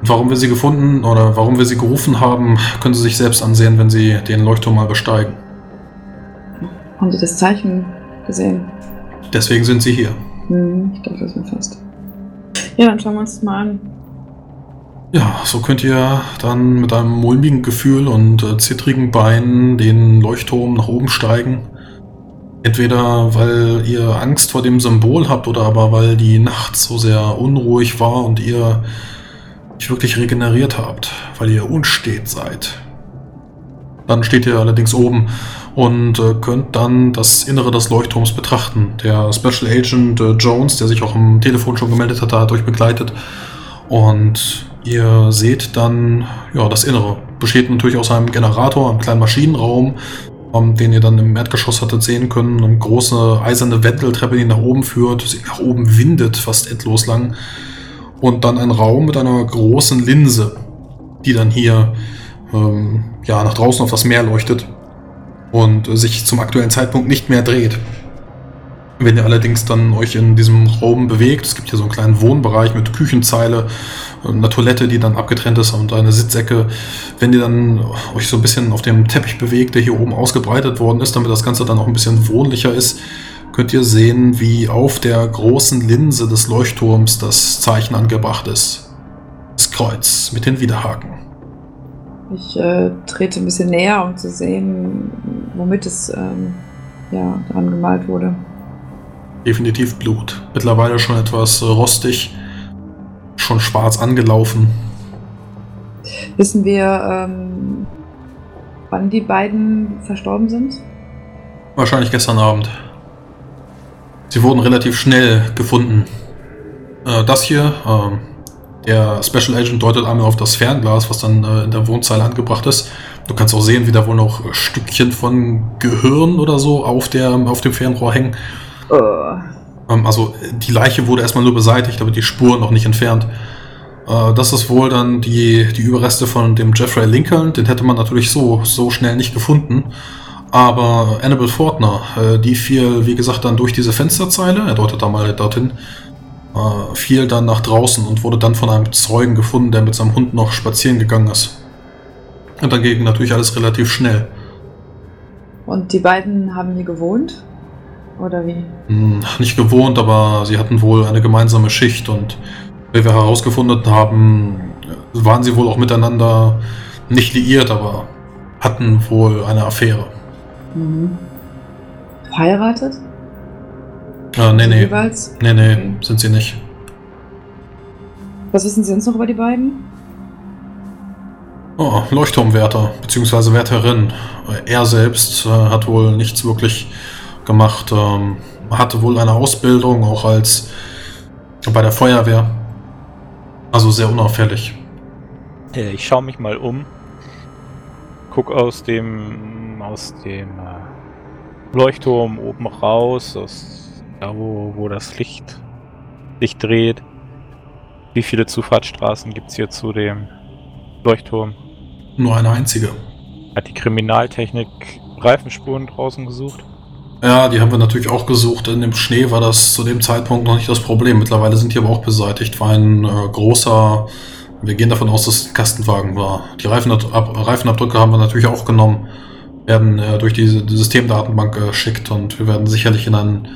Und warum wir sie gefunden oder warum wir sie gerufen haben, können Sie sich selbst ansehen, wenn Sie den Leuchtturm mal besteigen. Haben Sie das Zeichen gesehen? Deswegen sind Sie hier. Hm, ich dachte, das mir fast. Ja, dann schauen wir uns das mal an. Ja, so könnt ihr dann mit einem mulmigen Gefühl und äh, zittrigen Beinen den Leuchtturm nach oben steigen. Entweder weil ihr Angst vor dem Symbol habt oder aber weil die Nacht so sehr unruhig war und ihr euch wirklich regeneriert habt, weil ihr unstet seid. Dann steht ihr allerdings oben und äh, könnt dann das Innere des Leuchtturms betrachten. Der Special Agent äh, Jones, der sich auch am Telefon schon gemeldet hatte, hat euch begleitet. Und ihr seht dann ja, das Innere. Besteht natürlich aus einem Generator, einem kleinen Maschinenraum, ähm, den ihr dann im Erdgeschoss hattet sehen können. Eine große eiserne Wendeltreppe, die nach oben führt, sie nach oben windet, fast endlos lang. Und dann ein Raum mit einer großen Linse, die dann hier ähm, ja, nach draußen auf das Meer leuchtet und sich zum aktuellen Zeitpunkt nicht mehr dreht. Wenn ihr allerdings dann euch in diesem Raum bewegt, es gibt hier so einen kleinen Wohnbereich mit Küchenzeile, einer Toilette, die dann abgetrennt ist und eine Sitzecke. Wenn ihr dann euch so ein bisschen auf dem Teppich bewegt, der hier oben ausgebreitet worden ist, damit das Ganze dann auch ein bisschen wohnlicher ist, könnt ihr sehen, wie auf der großen Linse des Leuchtturms das Zeichen angebracht ist. Das Kreuz mit den Widerhaken. Ich äh, trete ein bisschen näher, um zu sehen, womit es ähm, ja, dran gemalt wurde. Definitiv Blut. Mittlerweile schon etwas äh, rostig. schon schwarz angelaufen. Wissen wir, ähm, wann die beiden verstorben sind? Wahrscheinlich gestern Abend. Sie wurden relativ schnell gefunden. Äh, das hier, ähm, der Special Agent deutet einmal auf das Fernglas, was dann äh, in der Wohnzeile angebracht ist. Du kannst auch sehen, wie da wohl noch Stückchen von Gehirn oder so auf, der, auf dem Fernrohr hängen. Äh, also die Leiche wurde erstmal nur beseitigt, aber die Spuren noch nicht entfernt. Äh, das ist wohl dann die, die Überreste von dem Jeffrey Lincoln. Den hätte man natürlich so, so schnell nicht gefunden. Aber Annabelle Fortner, äh, die fiel, wie gesagt, dann durch diese Fensterzeile, er deutet da mal dorthin, äh, fiel dann nach draußen und wurde dann von einem Zeugen gefunden, der mit seinem Hund noch spazieren gegangen ist. Und dann ging natürlich alles relativ schnell. und die beiden haben hier gewohnt? Oder wie? Hm, Nicht gewohnt, aber sie hatten wohl eine gemeinsame Schicht und wie wir herausgefunden haben, waren sie wohl auch miteinander nicht liiert, aber hatten wohl eine Affäre. Mhm. Verheiratet? Äh, nee, nee. Jeweils? Nee, nee, Okay. sind sie nicht. Was wissen Sie sonst noch über die beiden? Oh, Leuchtturmwärter, beziehungsweise Wärterin. Er selbst äh, hat wohl nichts wirklich gemacht. Ähm, hatte wohl eine Ausbildung, auch als bei der Feuerwehr. Also sehr unauffällig. Ich schaue mich mal um. Guck aus dem aus dem äh, Leuchtturm oben raus, aus da wo, wo das Licht sich dreht. Wie viele Zufahrtsstraßen gibt es hier zu dem Leuchtturm? Nur eine einzige. Hat die Kriminaltechnik Reifenspuren draußen gesucht? Ja, die haben wir natürlich auch gesucht. In dem Schnee war das zu dem Zeitpunkt noch nicht das Problem. Mittlerweile sind die aber auch beseitigt. War ein äh, großer, wir gehen davon aus, dass es ein Kastenwagen war. Die Reifenab Reifenabdrücke haben wir natürlich auch genommen. Werden äh, durch diese die Systemdatenbank geschickt und wir werden sicherlich in, ein,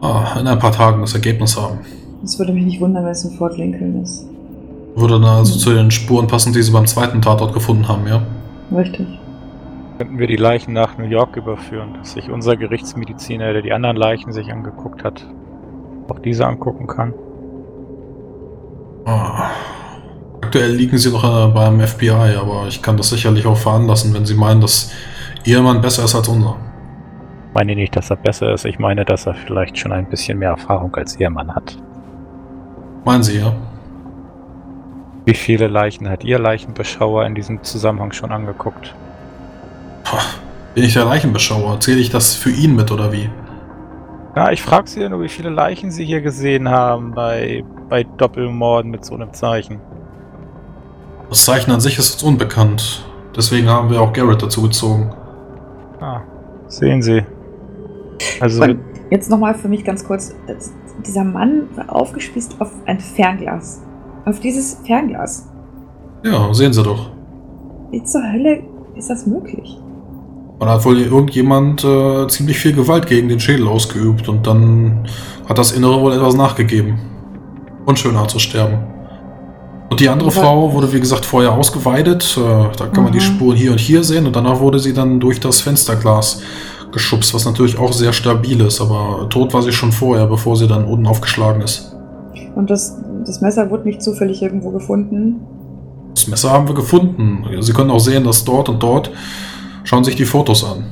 ah, in ein paar Tagen das Ergebnis haben. Es würde mich nicht wundern, wenn es ein Fort Lincoln ist. Würde dann also zu den Spuren passen, die sie beim zweiten Tatort gefunden haben, ja? Richtig. Könnten wir die Leichen nach New York überführen, dass sich unser Gerichtsmediziner, der die anderen Leichen sich angeguckt hat, auch diese angucken kann? Ah. Aktuell liegen sie noch äh, beim FBI, aber ich kann das sicherlich auch veranlassen, wenn sie meinen, dass ihr Mann besser ist als unser. Ich meine nicht, dass er besser ist, ich meine, dass er vielleicht schon ein bisschen mehr Erfahrung als ihr Mann hat. Meinen Sie, ja? Wie viele Leichen hat Ihr Leichenbeschauer in diesem Zusammenhang schon angeguckt? Pah, Bin ich der Leichenbeschauer? Zähle ich das für ihn mit oder wie? Ja, ich frage Sie ja nur, wie viele Leichen Sie hier gesehen haben bei, bei Doppelmorden mit so einem Zeichen. Das Zeichen an sich ist uns unbekannt. Deswegen haben wir auch Garrett dazu gezogen. Ah, sehen Sie. Also, Und jetzt nochmal für mich ganz kurz. Dieser Mann war aufgespießt auf ein Fernglas. Auf dieses Fernglas. Ja, sehen Sie doch. Wie zur Hölle ist das möglich? Und hat wohl irgendjemand äh, ziemlich viel Gewalt gegen den Schädel ausgeübt und dann hat das Innere wohl etwas nachgegeben. Unschöner zu sterben. Und die andere Aber- Frau wurde, wie gesagt, vorher ausgeweidet. Äh, da kann man die Mhm. Spuren hier und hier sehen und danach wurde sie dann durch das Fensterglas geschubst, was natürlich auch sehr stabil ist, aber tot war sie schon vorher, bevor sie dann unten aufgeschlagen ist. Und das, das Messer wurde nicht zufällig irgendwo gefunden. Das Messer haben wir gefunden. Sie können auch sehen, dass dort und dort schauen sich die Fotos an.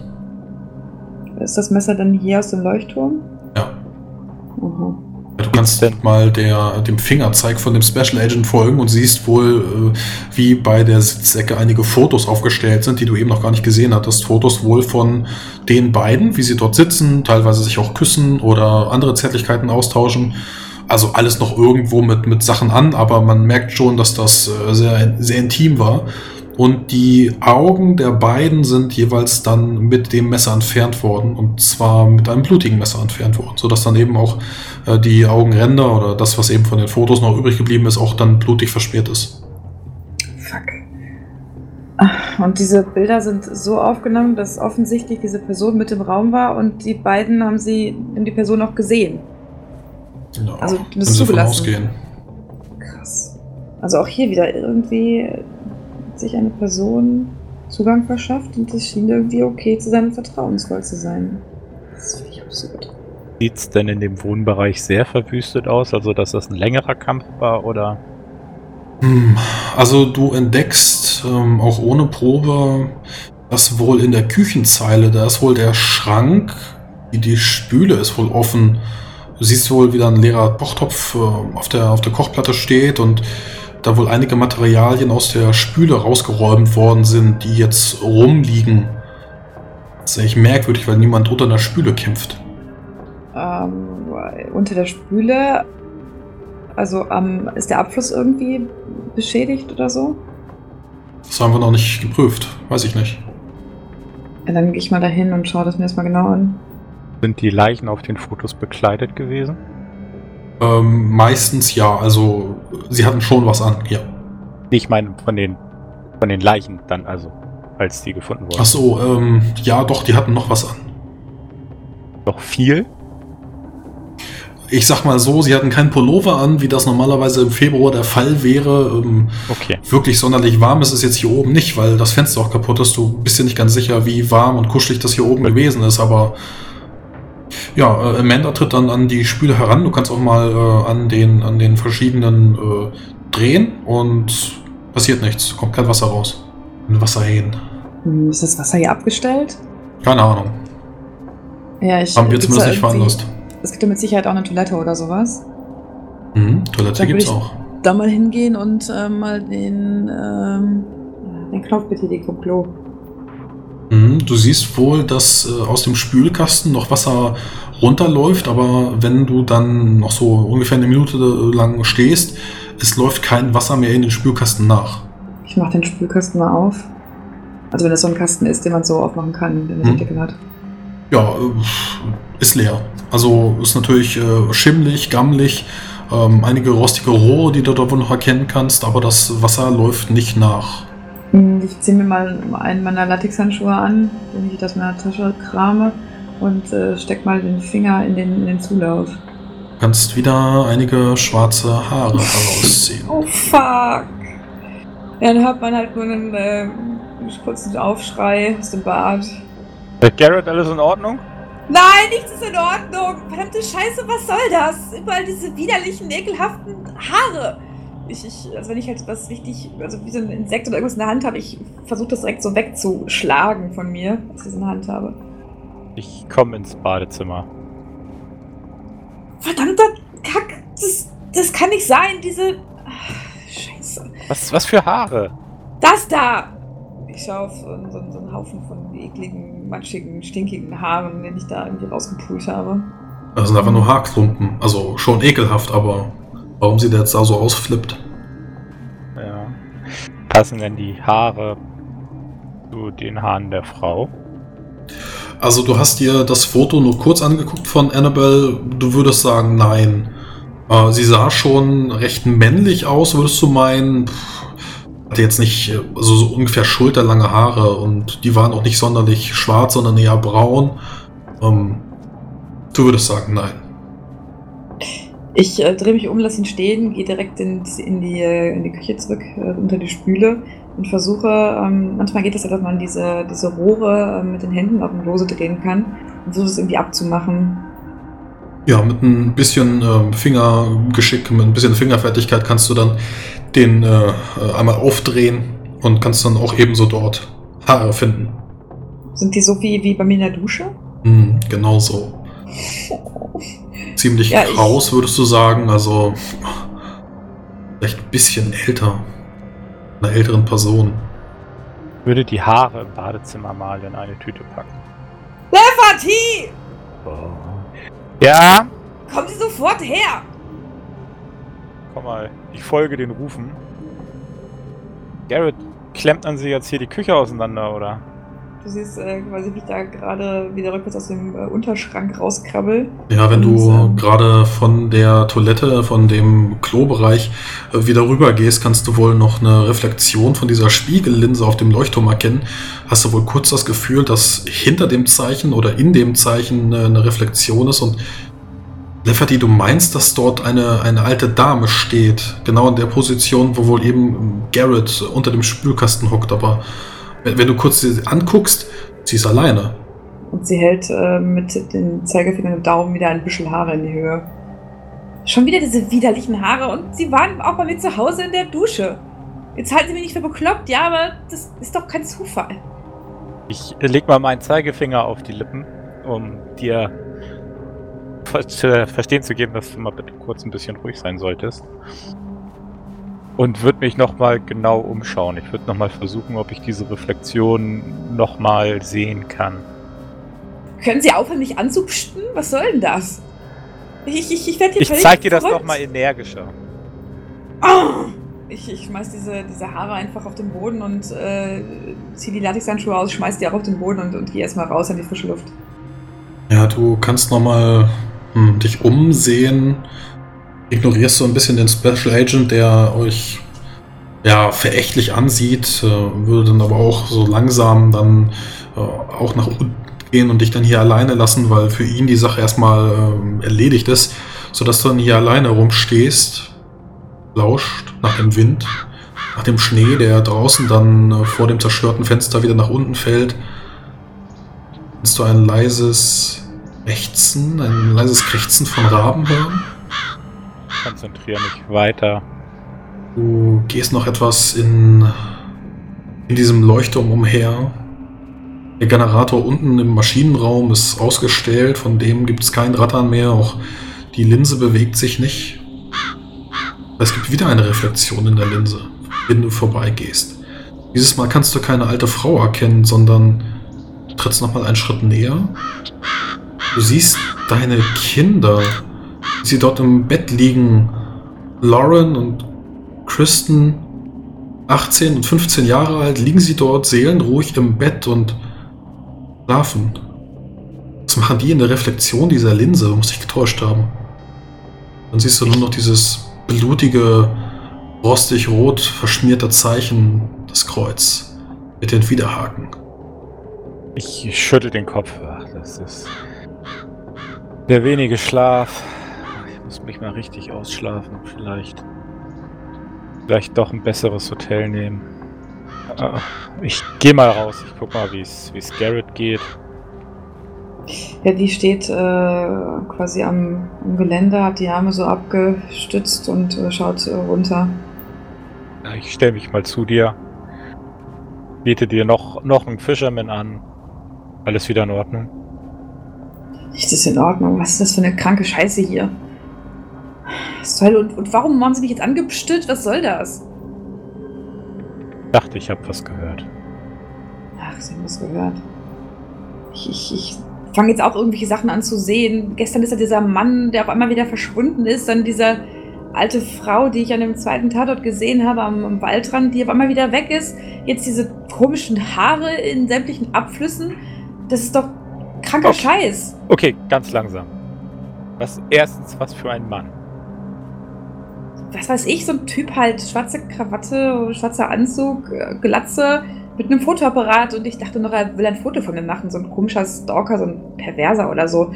Ist das Messer dann hier aus dem Leuchtturm? Ja. Mhm. Du kannst denn? mal der, dem Fingerzeig von dem Special Agent folgen und siehst wohl, äh, wie bei der Sitzecke einige Fotos aufgestellt sind, die du eben noch gar nicht gesehen hattest. Fotos wohl von den beiden, wie sie dort sitzen, teilweise sich auch küssen oder andere Zärtlichkeiten austauschen. Also alles noch irgendwo mit, mit Sachen an, aber man merkt schon, dass das äh, sehr, sehr intim war. Und die Augen der beiden sind jeweils dann mit dem Messer entfernt worden. Und zwar mit einem blutigen Messer entfernt worden. Sodass dann eben auch äh, die Augenränder oder das, was eben von den Fotos noch übrig geblieben ist, auch dann blutig versperrt ist. Fuck. Und diese Bilder sind so aufgenommen, dass offensichtlich diese Person mit im Raum war und die beiden haben sie, haben die Person auch gesehen. Ja, Also, davon zugelassen. ausgehen. Krass. Also auch hier wieder irgendwie sich eine Person Zugang verschafft und es schien irgendwie okay zu sein und vertrauensvoll zu sein. Das ist völlig absurd. sieht's denn in dem Wohnbereich sehr verwüstet aus? Also, dass das ein längerer Kampf war oder Hm, Also du entdeckst ähm, auch ohne Probe, dass wohl in der Küchenzeile, da ist wohl der Schrank, die, die Spüle ist wohl offen. Du siehst wohl, wie da ein leerer Kochtopf äh, auf, der, auf der Kochplatte steht und da wohl einige Materialien aus der Spüle rausgeräumt worden sind, die jetzt rumliegen. Das ist echt merkwürdig, weil niemand unter einer Spüle kämpft. Ähm, unter der Spüle, also ähm, ist der Abfluss irgendwie beschädigt oder so? Das haben wir noch nicht geprüft, weiß ich nicht. Ja, dann gehe ich mal dahin und schaue das mir erstmal genau an. Sind die Leichen auf den Fotos bekleidet gewesen? Ähm, meistens ja, also sie hatten schon was an, ja. Ich meine von den von den Leichen dann also, als die gefunden wurden. Ach so, ähm, ja doch, die hatten noch was an. Noch viel? Ich sag mal so, sie hatten keinen Pullover an, wie das normalerweise im Februar der Fall wäre. Ähm, Okay. wirklich sonderlich warm ist es jetzt hier oben nicht, weil das Fenster auch kaputt ist. Du bist dir nicht ganz sicher, wie warm und kuschelig das hier oben gewesen ist, aber ja, äh, Amanda tritt dann an die Spüle heran. Du kannst auch mal äh, an, den, an den verschiedenen äh, drehen und passiert nichts. Kommt kein Wasser raus. Ein Wasserhähn. Hm, Ist das Wasser hier abgestellt? Keine Ahnung. Ja, ich. Haben wir zumindest nicht veranlasst. Es gibt ja mit Sicherheit auch eine Toilette oder sowas. Mhm, Toilette gibt's will ich- auch. Da mal hingehen und äh, mal den, ähm, den Knopf betätigen vom Klo. Mhm, Du siehst wohl, dass äh, aus dem Spülkasten noch Wasser runterläuft, aber wenn du dann noch so ungefähr eine Minute lang stehst, es läuft kein Wasser mehr in den Spülkasten nach. Ich mache den Spülkasten mal auf. Also wenn das so ein Kasten ist, den man so aufmachen kann, den er so Hm. Deckel hat. Ja, äh, ist leer. Also ist natürlich äh, schimmlig, gammelig, ähm, einige rostige Rohre, die du da wohl noch erkennen kannst, aber das Wasser läuft nicht nach. Hm, Ich ziehe mir mal einen meiner Latexhandschuhe an, den ich aus meiner Tasche krame und äh, steck mal den Finger in den, in den Zulauf. Du kannst wieder einige schwarze Haare herausziehen. Oh fuck! Ja, dann hört man halt nur einen äh, kurzen Aufschrei aus dem Bad. Äh, Garrett, alles in Ordnung? Nein, nichts ist in Ordnung. Verdammte Scheiße, was soll das? Überall diese widerlichen, ekelhaften Haare. Ich, ich, also wenn ich halt was richtig, also wie so ein Insekt oder irgendwas in der Hand habe, ich versuche das direkt so wegzuschlagen von mir, was ich so in der Hand habe. Ich komme ins Badezimmer. Verdammter Kack, das, das kann nicht sein, diese... Ach, Scheiße. Was, was für Haare? Das da! Ich schaue auf so, so, so einen Haufen von ekligen, matschigen, stinkigen Haaren, den ich da irgendwie rausgepult habe. Das sind einfach nur Haarklumpen. Also schon ekelhaft, aber warum sie da jetzt da so ausflippt? Ja. Passen denn die Haare zu den Haaren der Frau? Also du hast dir das Foto nur kurz angeguckt von Annabelle. Du würdest sagen, nein. Äh, sie sah schon recht männlich aus, würdest du meinen. Pff, hatte jetzt nicht, äh, also so ungefähr schulterlange Haare und die waren auch nicht sonderlich schwarz, sondern eher braun. Ähm, du würdest sagen, nein. Ich äh, drehe mich um, lasse ihn stehen, gehe direkt in, in, die, äh, in die Küche zurück, äh, unter die Spüle und versuche, ähm, manchmal geht es ja, dass man diese, diese Rohre äh, mit den Händen auf dem Lose drehen kann und versuche es irgendwie abzumachen. Ja, mit ein bisschen ähm, Fingergeschick, mit ein bisschen Fingerfertigkeit kannst du dann den äh, äh, einmal aufdrehen und kannst dann auch ebenso dort Haare finden. Sind die so wie, wie bei mir in der Dusche? Hm, genau so. Ziemlich Ja, kraus, würdest du sagen. Also vielleicht ein bisschen älter. Einer älteren Person. Würde die Haare im Badezimmer mal in eine Tüte packen. Leverty! Ja? Kommen Sie sofort her! Komm mal, ich folge den Rufen. Garrett, klemmt man sie jetzt hier die Küche auseinander, oder? Du siehst äh, quasi, wie ich da gerade wieder rückwärts aus dem äh, Unterschrank rauskrabbel. Ja, wenn du ähm, gerade von der Toilette, von dem Klobereich äh, wieder rüber gehst, kannst du wohl noch eine Reflexion von dieser Spiegellinse auf dem Leuchtturm erkennen. Hast du wohl kurz das Gefühl, dass hinter dem Zeichen oder in dem Zeichen äh, eine Reflexion ist und Lefferty, du meinst, dass dort eine, eine alte Dame steht, genau in der Position, wo wohl eben Garrett unter dem Spülkasten hockt, aber wenn, wenn du kurz sie anguckst, sie ist alleine. Und sie hält äh, mit den Zeigefinger und Daumen wieder ein bisschen Haare in die Höhe. Schon wieder diese widerlichen Haare und sie waren auch bei mir zu Hause in der Dusche. Jetzt halten sie mich nicht für bekloppt, ja, aber das ist doch kein Zufall. Ich leg mal meinen Zeigefinger auf die Lippen, um dir ver- zu verstehen zu geben, dass du mal bitte kurz ein bisschen ruhig sein solltest. Und würde mich nochmal genau umschauen. Ich würde nochmal versuchen, ob ich diese Reflexion nochmal sehen kann. Können Sie aufhören, mich anzupsten? Was soll denn das? Ich, ich, ich werde hier Ich völlig zeig dir das nochmal energischer. Ah! Ich, ich schmeiß diese, diese Haare einfach auf den Boden und äh, zieh die Latexhandschuhe aus, schmeiß die auch auf den Boden und, und geh erstmal raus in die frische Luft. Ja, du kannst nochmal hm, dich umsehen. Ignorierst so ein bisschen den Special Agent, der euch ja verächtlich ansieht, äh, würde dann aber auch so langsam dann äh, auch nach unten gehen und dich dann hier alleine lassen, weil für ihn die Sache erstmal ähm, erledigt ist, sodass du dann hier alleine rumstehst, lauscht nach dem Wind, nach dem Schnee, der draußen dann äh, vor dem zerstörten Fenster wieder nach unten fällt. Kannst du ein leises Ächzen, ein leises Krächzen von Raben hören? Konzentriere mich weiter. Du gehst noch etwas in, in diesem Leuchtturm umher. Der Generator unten im Maschinenraum ist ausgestellt, von dem gibt es kein Rattern mehr, auch die Linse bewegt sich nicht. Es gibt wieder eine Reflexion in der Linse, wenn du vorbeigehst. Dieses Mal kannst du keine alte Frau erkennen, sondern trittst nochmal einen Schritt näher. Du siehst deine Kinder, sie dort im Bett liegen. Lauren und Kristen, 18 und 15 Jahre alt, liegen sie dort seelenruhig im Bett und schlafen. Was machen die in der Reflexion dieser Linse? Muss ich getäuscht haben. Dann siehst du nur noch dieses blutige, rostig rot verschmierte Zeichen, das Kreuz, mit den Widerhaken. Ich schüttel den Kopf. Das ist der wenige Schlaf. Muss mich mal richtig ausschlafen. Vielleicht. Vielleicht doch ein besseres Hotel nehmen. Äh, Ich gehe mal raus. Ich guck mal, wie es Garrett geht. Ja, die steht äh, quasi am, am Geländer, hat die Arme so abgestützt und äh, schaut äh, runter. Ich stelle mich mal zu dir. Biete dir noch, noch einen Fisherman an. Alles wieder in Ordnung. Nichts ist in Ordnung. Was ist das für eine kranke Scheiße hier? Was soll und, und warum haben sie mich jetzt angepstet? Was soll das? Dachte, ich habe was gehört. Ach, sie haben was gehört. Ich, ich, ich fange jetzt auch irgendwelche Sachen an zu sehen. Gestern ist ja dieser Mann, der auf einmal wieder verschwunden ist. Dann diese alte Frau, die ich an dem zweiten Tatort gesehen habe, am, am Waldrand, die auf einmal wieder weg ist. Jetzt diese komischen Haare in sämtlichen Abflüssen. Das ist doch kranker Okay. Scheiß. Okay, ganz langsam. Was erstens, was für ein Mann. Was weiß ich, so ein Typ halt, schwarze Krawatte, schwarzer Anzug, äh, Glatze mit einem Fotoapparat und ich dachte noch, er will ein Foto von mir machen, so ein komischer Stalker, so ein Perverser oder so.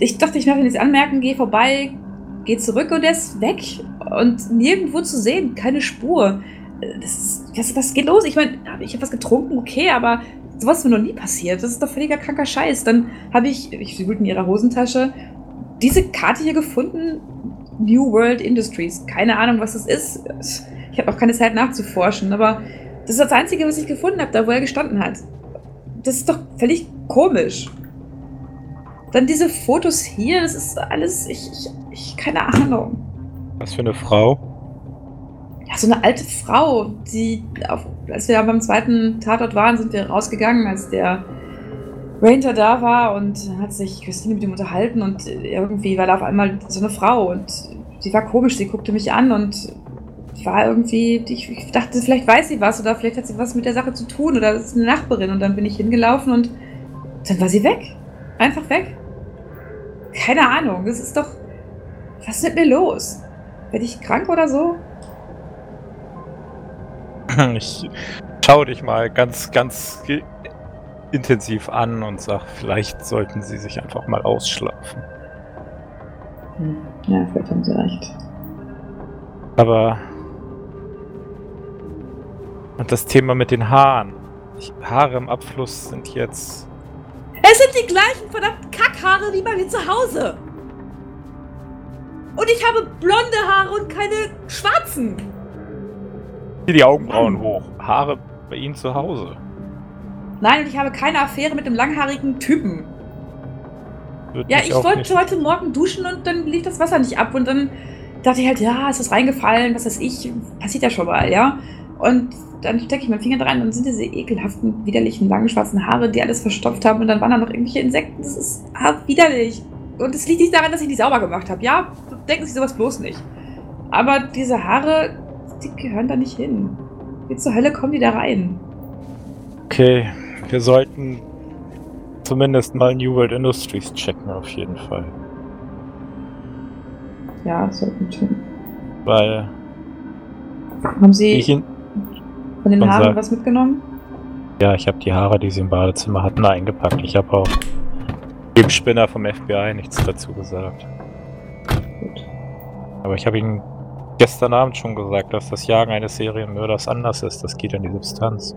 Ich dachte, ich ihn jetzt anmerken, geh vorbei, geh zurück und er ist weg und nirgendwo zu sehen, keine Spur. Das was, was geht los? Ich meine, ich habe was getrunken, okay, aber sowas ist mir noch nie passiert. Das ist doch völliger kranker Scheiß. Dann habe ich, ich wühlte in ihrer Hosentasche, diese Karte hier gefunden, New World Industries. Keine Ahnung, was das ist. Ich habe auch keine Zeit nachzuforschen, aber das ist das Einzige, was ich gefunden habe, da wo er gestanden hat. Das ist doch völlig komisch. Dann diese Fotos hier, das ist alles, ich, ich, ich keine Ahnung. Was für eine Frau? Ja, so eine alte Frau, die, auf, als wir beim zweiten Tatort waren, sind wir rausgegangen, als der Ranger da war und hat sich Christine mit ihm unterhalten und irgendwie war da auf einmal so eine Frau und sie war komisch, sie guckte mich an und war irgendwie, ich, ich dachte, vielleicht weiß sie was oder vielleicht hat sie was mit der Sache zu tun oder ist eine Nachbarin und dann bin ich hingelaufen und dann war sie weg. Einfach weg. Keine Ahnung, das ist doch, was ist mit mir los? Bin ich krank oder so? Ich schaue dich mal ganz, ganz intensiv an und sag, vielleicht sollten sie sich einfach mal ausschlafen. Hm, Ja, vielleicht haben sie recht. Aber. Und das Thema mit den Haaren. Ich, Haare im Abfluss sind jetzt. Es sind die gleichen verdammten Kackhaare wie bei mir zu Hause. Und ich habe blonde Haare und keine schwarzen. Zieh die Augenbrauen hoch. Haare bei Ihnen zu Hause. Nein, und ich habe keine Affäre mit dem langhaarigen Typen. Wird Ja, ich wollte nicht- heute Morgen duschen und dann lief das Wasser nicht ab. Und dann dachte ich halt, ja, ist das reingefallen, was weiß ich, passiert ja schon mal, ja. Und dann stecke ich meinen Finger dran und sind diese ekelhaften, widerlichen, langen schwarzen Haare, die alles verstopft haben. Und dann waren da noch irgendwelche Insekten. Das ist ah, widerlich. Und es liegt nicht daran, dass ich die sauber gemacht habe. Ja, denken Sie sowas bloß nicht. Aber diese Haare, die gehören da nicht hin. Wie zur Hölle kommen die da rein? Okay, wir sollten zumindest mal New World Industries checken, auf jeden Fall. Ja, sollten wir tun. Weil Haben Sie von den Haaren was mitgenommen? ja, ich habe die Haare, die sie im Badezimmer hatten, eingepackt. Ich habe auch dem Spinner vom FBI nichts dazu gesagt. Gut. Aber ich habe Ihnen gestern Abend schon gesagt, dass das Jagen eines Serienmörders anders ist. Das geht an die Substanz.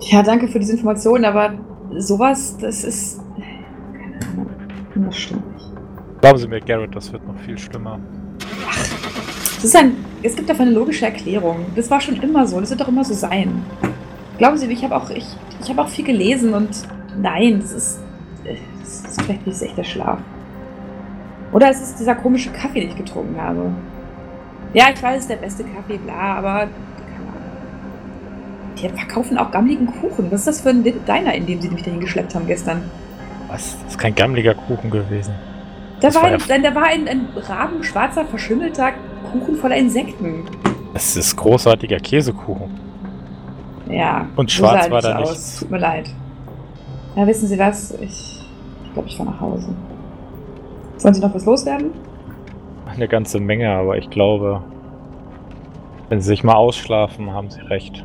Ja, danke für diese Information, aber sowas, das ist. Keine Ahnung. Das stimmt nicht. Glauben Sie mir, Garrett, das wird noch viel schlimmer. Das ist ein. Es gibt dafür eine logische Erklärung. Das war schon immer so. Das wird doch immer so sein. Glauben Sie mir, ich habe auch, ich, ich habe auch viel gelesen und nein, das ist. Das ist vielleicht nicht echt der Schlaf. Oder es ist dieser komische Kaffee, den ich getrunken habe. Ja, ich weiß, es ist der beste Kaffee, bla, aber. Die verkaufen auch gammeligen Kuchen. Was ist das für ein Diner, in dem sie mich dahin geschleppt haben gestern? Was? Das ist kein gammeliger Kuchen gewesen. Da Das war, ein, ja- da war ein, ein rabenschwarzer, verschimmelter Kuchen voller Insekten. Das ist großartiger Käsekuchen. Ja. Und schwarz er war da aus. nichts. Tut mir leid. Ja, wissen Sie was? Ich, ich glaube, ich fahre nach Hause. Wollen Sie noch was loswerden? Eine ganze Menge, aber ich glaube, wenn Sie sich mal ausschlafen, haben Sie recht.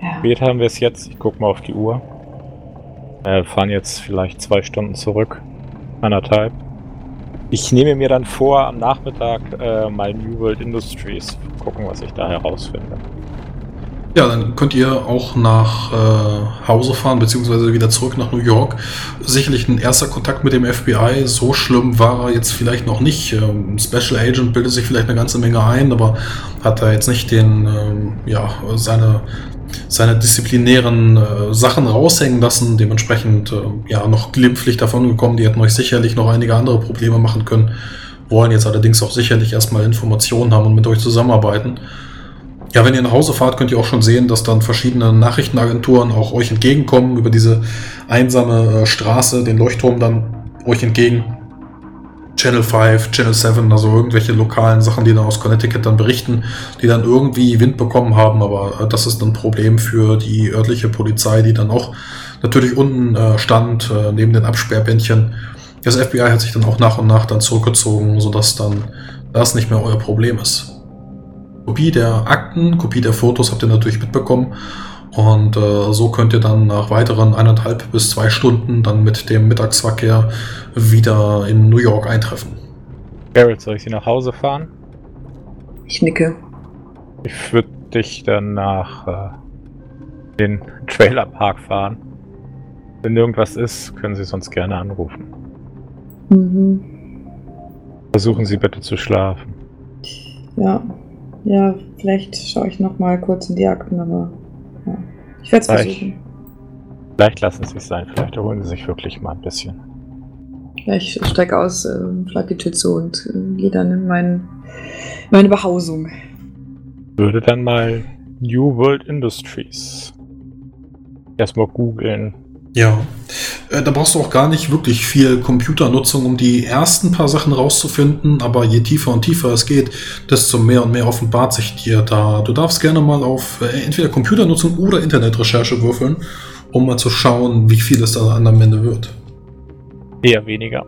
Ja. Spät haben wir es jetzt. Ich guck mal auf die Uhr. Äh, Wir fahren jetzt vielleicht zwei Stunden zurück. Anderthalb. Ich nehme mir dann vor, am Nachmittag äh, mal New World Industries gucken, was ich da herausfinde. Ja, dann könnt ihr auch nach äh, Hause fahren, beziehungsweise wieder zurück nach New York. Sicherlich ein erster Kontakt mit dem FBI. So schlimm war er jetzt vielleicht noch nicht. Ähm, Special Agent bildet sich vielleicht eine ganze Menge ein, aber hat er jetzt nicht den, ähm, ja, seine, seine disziplinären äh, Sachen raushängen lassen. Dementsprechend, äh, ja, noch glimpflich davon gekommen. Die hätten euch sicherlich noch einige andere Probleme machen können. Wollen jetzt allerdings auch sicherlich erstmal Informationen haben und mit euch zusammenarbeiten. Ja, wenn ihr nach Hause fahrt, könnt ihr auch schon sehen, dass dann verschiedene Nachrichtenagenturen auch euch entgegenkommen über diese einsame äh, Straße, den Leuchtturm dann euch entgegen. Channel 5, Channel 7, also irgendwelche lokalen Sachen, die dann aus Connecticut dann berichten, die dann irgendwie Wind bekommen haben, aber äh, das ist ein Problem für die örtliche Polizei, die dann auch natürlich unten äh, stand, neben den Absperrbändchen. Das FBI hat sich dann auch nach und nach dann zurückgezogen, sodass dann das nicht mehr euer Problem ist. Kopie der Akten, Kopie der Fotos habt ihr natürlich mitbekommen. Und äh, so könnt ihr dann nach weiteren eineinhalb bis zwei Stunden dann mit dem Mittagsverkehr wieder in New York eintreffen. Garrett, soll ich Sie nach Hause fahren? Ich nicke. Ich würde dich dann nach äh, den Trailerpark fahren. Wenn irgendwas ist, können Sie sonst gerne anrufen. Mhm. Versuchen Sie bitte zu schlafen. Ja. Ja, vielleicht schaue ich noch mal kurz in die Akten, aber ja. Ich werde es versuchen. Vielleicht lassen Sie es sein, vielleicht erholen Sie sich wirklich mal ein bisschen. Ja, ich steige aus, äh, schlag die Tür zu und äh, gehe dann in mein, meine Behausung. Würde dann mal New World Industries erstmal googeln. Ja, äh, da brauchst du auch gar nicht wirklich viel Computernutzung, um die ersten paar Sachen rauszufinden, aber je tiefer und tiefer es geht, desto mehr und mehr offenbart sich dir da. Du darfst gerne mal auf äh, entweder Computernutzung oder Internetrecherche würfeln, um mal zu schauen, wie viel es da am Ende wird. Eher weniger.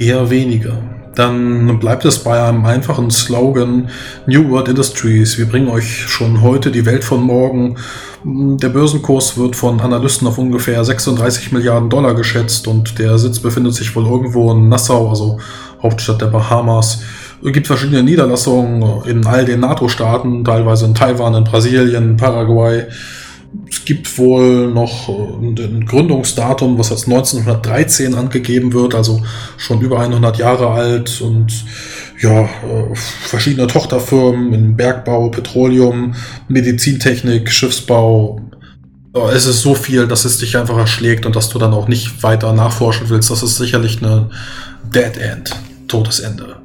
Eher weniger. Dann bleibt es bei einem einfachen Slogan New World Industries. Wir bringen euch schon heute die Welt von morgen. Der Börsenkurs wird von Analysten auf ungefähr 36 Milliarden Dollar geschätzt und der Sitz befindet sich wohl irgendwo in Nassau, also Hauptstadt der Bahamas. Es gibt verschiedene Niederlassungen in all den NATO-Staaten, teilweise in Taiwan, in Brasilien, Paraguay. Es gibt wohl noch äh, ein Gründungsdatum, was als 1913 angegeben wird, also schon über 100 Jahre alt. Und ja, äh, verschiedene Tochterfirmen im Bergbau, Petroleum, Medizintechnik, Schiffsbau. Es ist so viel, dass es dich einfach erschlägt und dass du dann auch nicht weiter nachforschen willst. Das ist sicherlich eine Dead End, Todesende.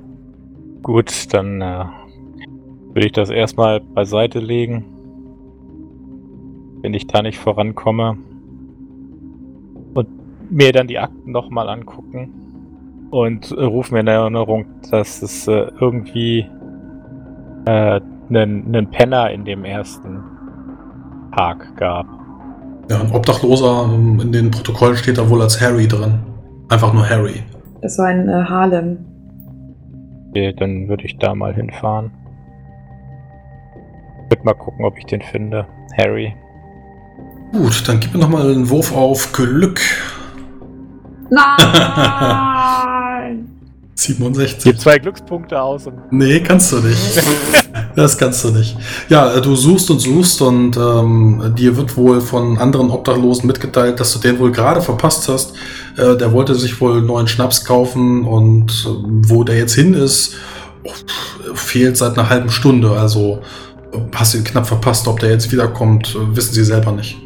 Gut, dann äh, würde ich das erstmal beiseite legen. Wenn ich da nicht vorankomme. Und mir dann die Akten nochmal angucken. Und äh, rufe mir in Erinnerung, dass es äh, irgendwie äh, einen, einen Penner in dem ersten Park gab. Ja, ein Obdachloser, ähm, in den Protokollen steht da wohl als Harry drin. Einfach nur Harry. Das war in äh, Harlem. Okay, dann würde ich da mal hinfahren. Würde mal gucken, ob ich den finde. Harry. Gut, dann gib mir nochmal einen Wurf auf Glück. Nein! 67. Gib zwei Glückspunkte aus und Nee, kannst du nicht. Das kannst du nicht. Ja, äh, du suchst und suchst und ähm, dir wird wohl von anderen Obdachlosen mitgeteilt, dass du den wohl gerade verpasst hast. Äh, der wollte sich wohl neuen Schnaps kaufen und äh, wo der jetzt hin ist, oh, fehlt seit einer halben Stunde. Also äh, hast du ihn knapp verpasst. Ob der jetzt wiederkommt, äh, wissen sie selber nicht.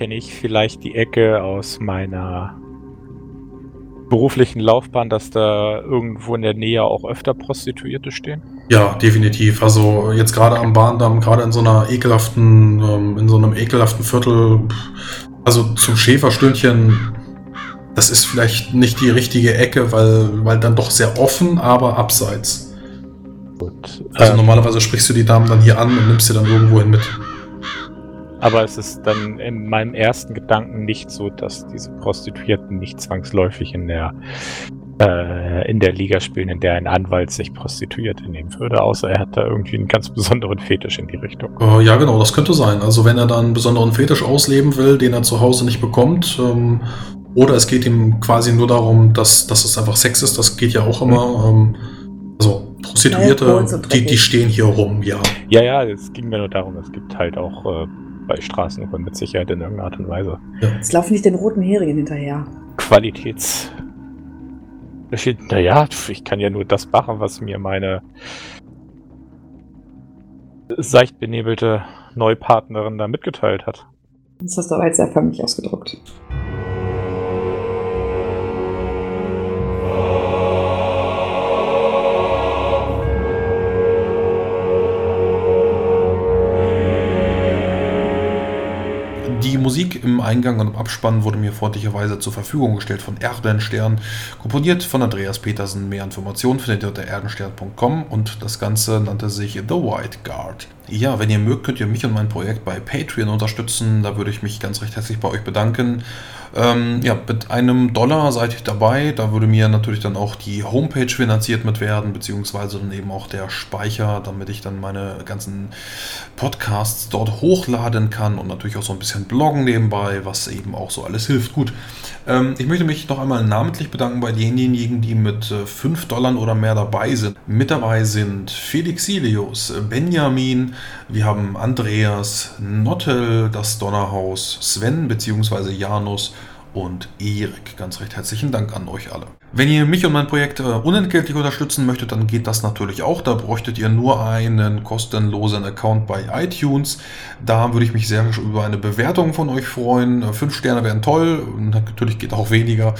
Kenne ich vielleicht die Ecke aus meiner beruflichen Laufbahn, dass da irgendwo in der Nähe auch öfter Prostituierte stehen. Ja, definitiv. Also jetzt gerade am Bahndamm, gerade in so einer ekelhaften, ähm, in so einem ekelhaften Viertel, also zum Schäferstündchen, das ist vielleicht nicht die richtige Ecke, weil, weil dann doch sehr offen, aber abseits. Gut. Also ähm, normalerweise sprichst du die Damen dann hier an und nimmst sie dann irgendwo hin mit. Aber es ist dann in meinem ersten Gedanken nicht so, dass diese Prostituierten nicht zwangsläufig in der äh, in der Liga spielen, in der ein Anwalt sich Prostituierte nehmen würde, außer er hat da irgendwie einen ganz besonderen Fetisch in die Richtung. Äh, ja, genau, das könnte sein. Also wenn er dann einen besonderen Fetisch ausleben will, den er zu Hause nicht bekommt, ähm, oder es geht ihm quasi nur darum, dass, dass es einfach Sex ist, das geht ja auch immer. Ähm, also Prostituierte, Ja, die, die stehen hier rum, ja. Ja, ja, es ging mir nur darum, es gibt halt auch äh, bei Straßenruhen mit Sicherheit in irgendeiner Art und Weise Jetzt laufen nicht den roten Heringen hinterher. Qualitäts. Naja, ich kann ja nur das machen, was mir meine seicht benebelte Neupartnerin da mitgeteilt hat. Das hast du aber jetzt sehr förmlich ausgedrückt. Im Eingang und im Abspann wurde mir freundlicherweise zur Verfügung gestellt von Erdenstern, komponiert von Andreas Petersen. Mehr Informationen findet ihr unter erdenstern.com und das Ganze nannte sich The White Guard. Ja, wenn ihr mögt, könnt ihr mich und mein Projekt bei Patreon unterstützen. Da würde ich mich ganz recht herzlich bei euch bedanken. Ähm, ja, mit einem Dollar seid ihr dabei. Da würde mir natürlich dann auch die Homepage finanziert mit werden, beziehungsweise dann eben auch der Speicher, damit ich dann meine ganzen Podcasts dort hochladen kann und natürlich auch so ein bisschen bloggen nebenbei, was eben auch so alles hilft. Gut, ähm, ich möchte mich noch einmal namentlich bedanken bei denjenigen, die mit äh, 5 Dollar oder mehr dabei sind. Mit dabei sind Felix Silius, Benjamin, wir haben Andreas, Nottel, das Donnerhaus, Sven bzw. Janus und Erik. Ganz recht herzlichen Dank an euch alle. Wenn ihr mich und mein Projekt äh, unentgeltlich unterstützen möchtet, dann geht das natürlich auch. Da bräuchtet ihr nur einen kostenlosen Account bei iTunes. Da würde ich mich sehr über eine Bewertung von euch freuen. Äh, Fünf Sterne wären toll. Natürlich geht auch weniger.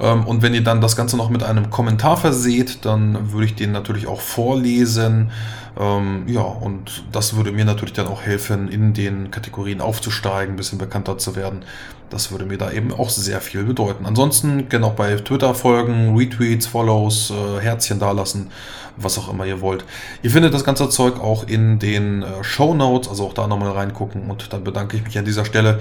Ähm, Und wenn ihr dann das Ganze noch mit einem Kommentar verseht, dann würde ich den natürlich auch vorlesen. Ähm, ja, und das würde mir natürlich dann auch helfen, in den Kategorien aufzusteigen, ein bisschen bekannter zu werden. Das würde mir da eben auch sehr viel bedeuten. Ansonsten gerne auch bei Twitter folgen, Retweets, Follows, äh, Herzchen dalassen, was auch immer ihr wollt. Ihr findet das ganze Zeug auch in den äh, Show Notes, also auch da nochmal reingucken. Und dann bedanke ich mich an dieser Stelle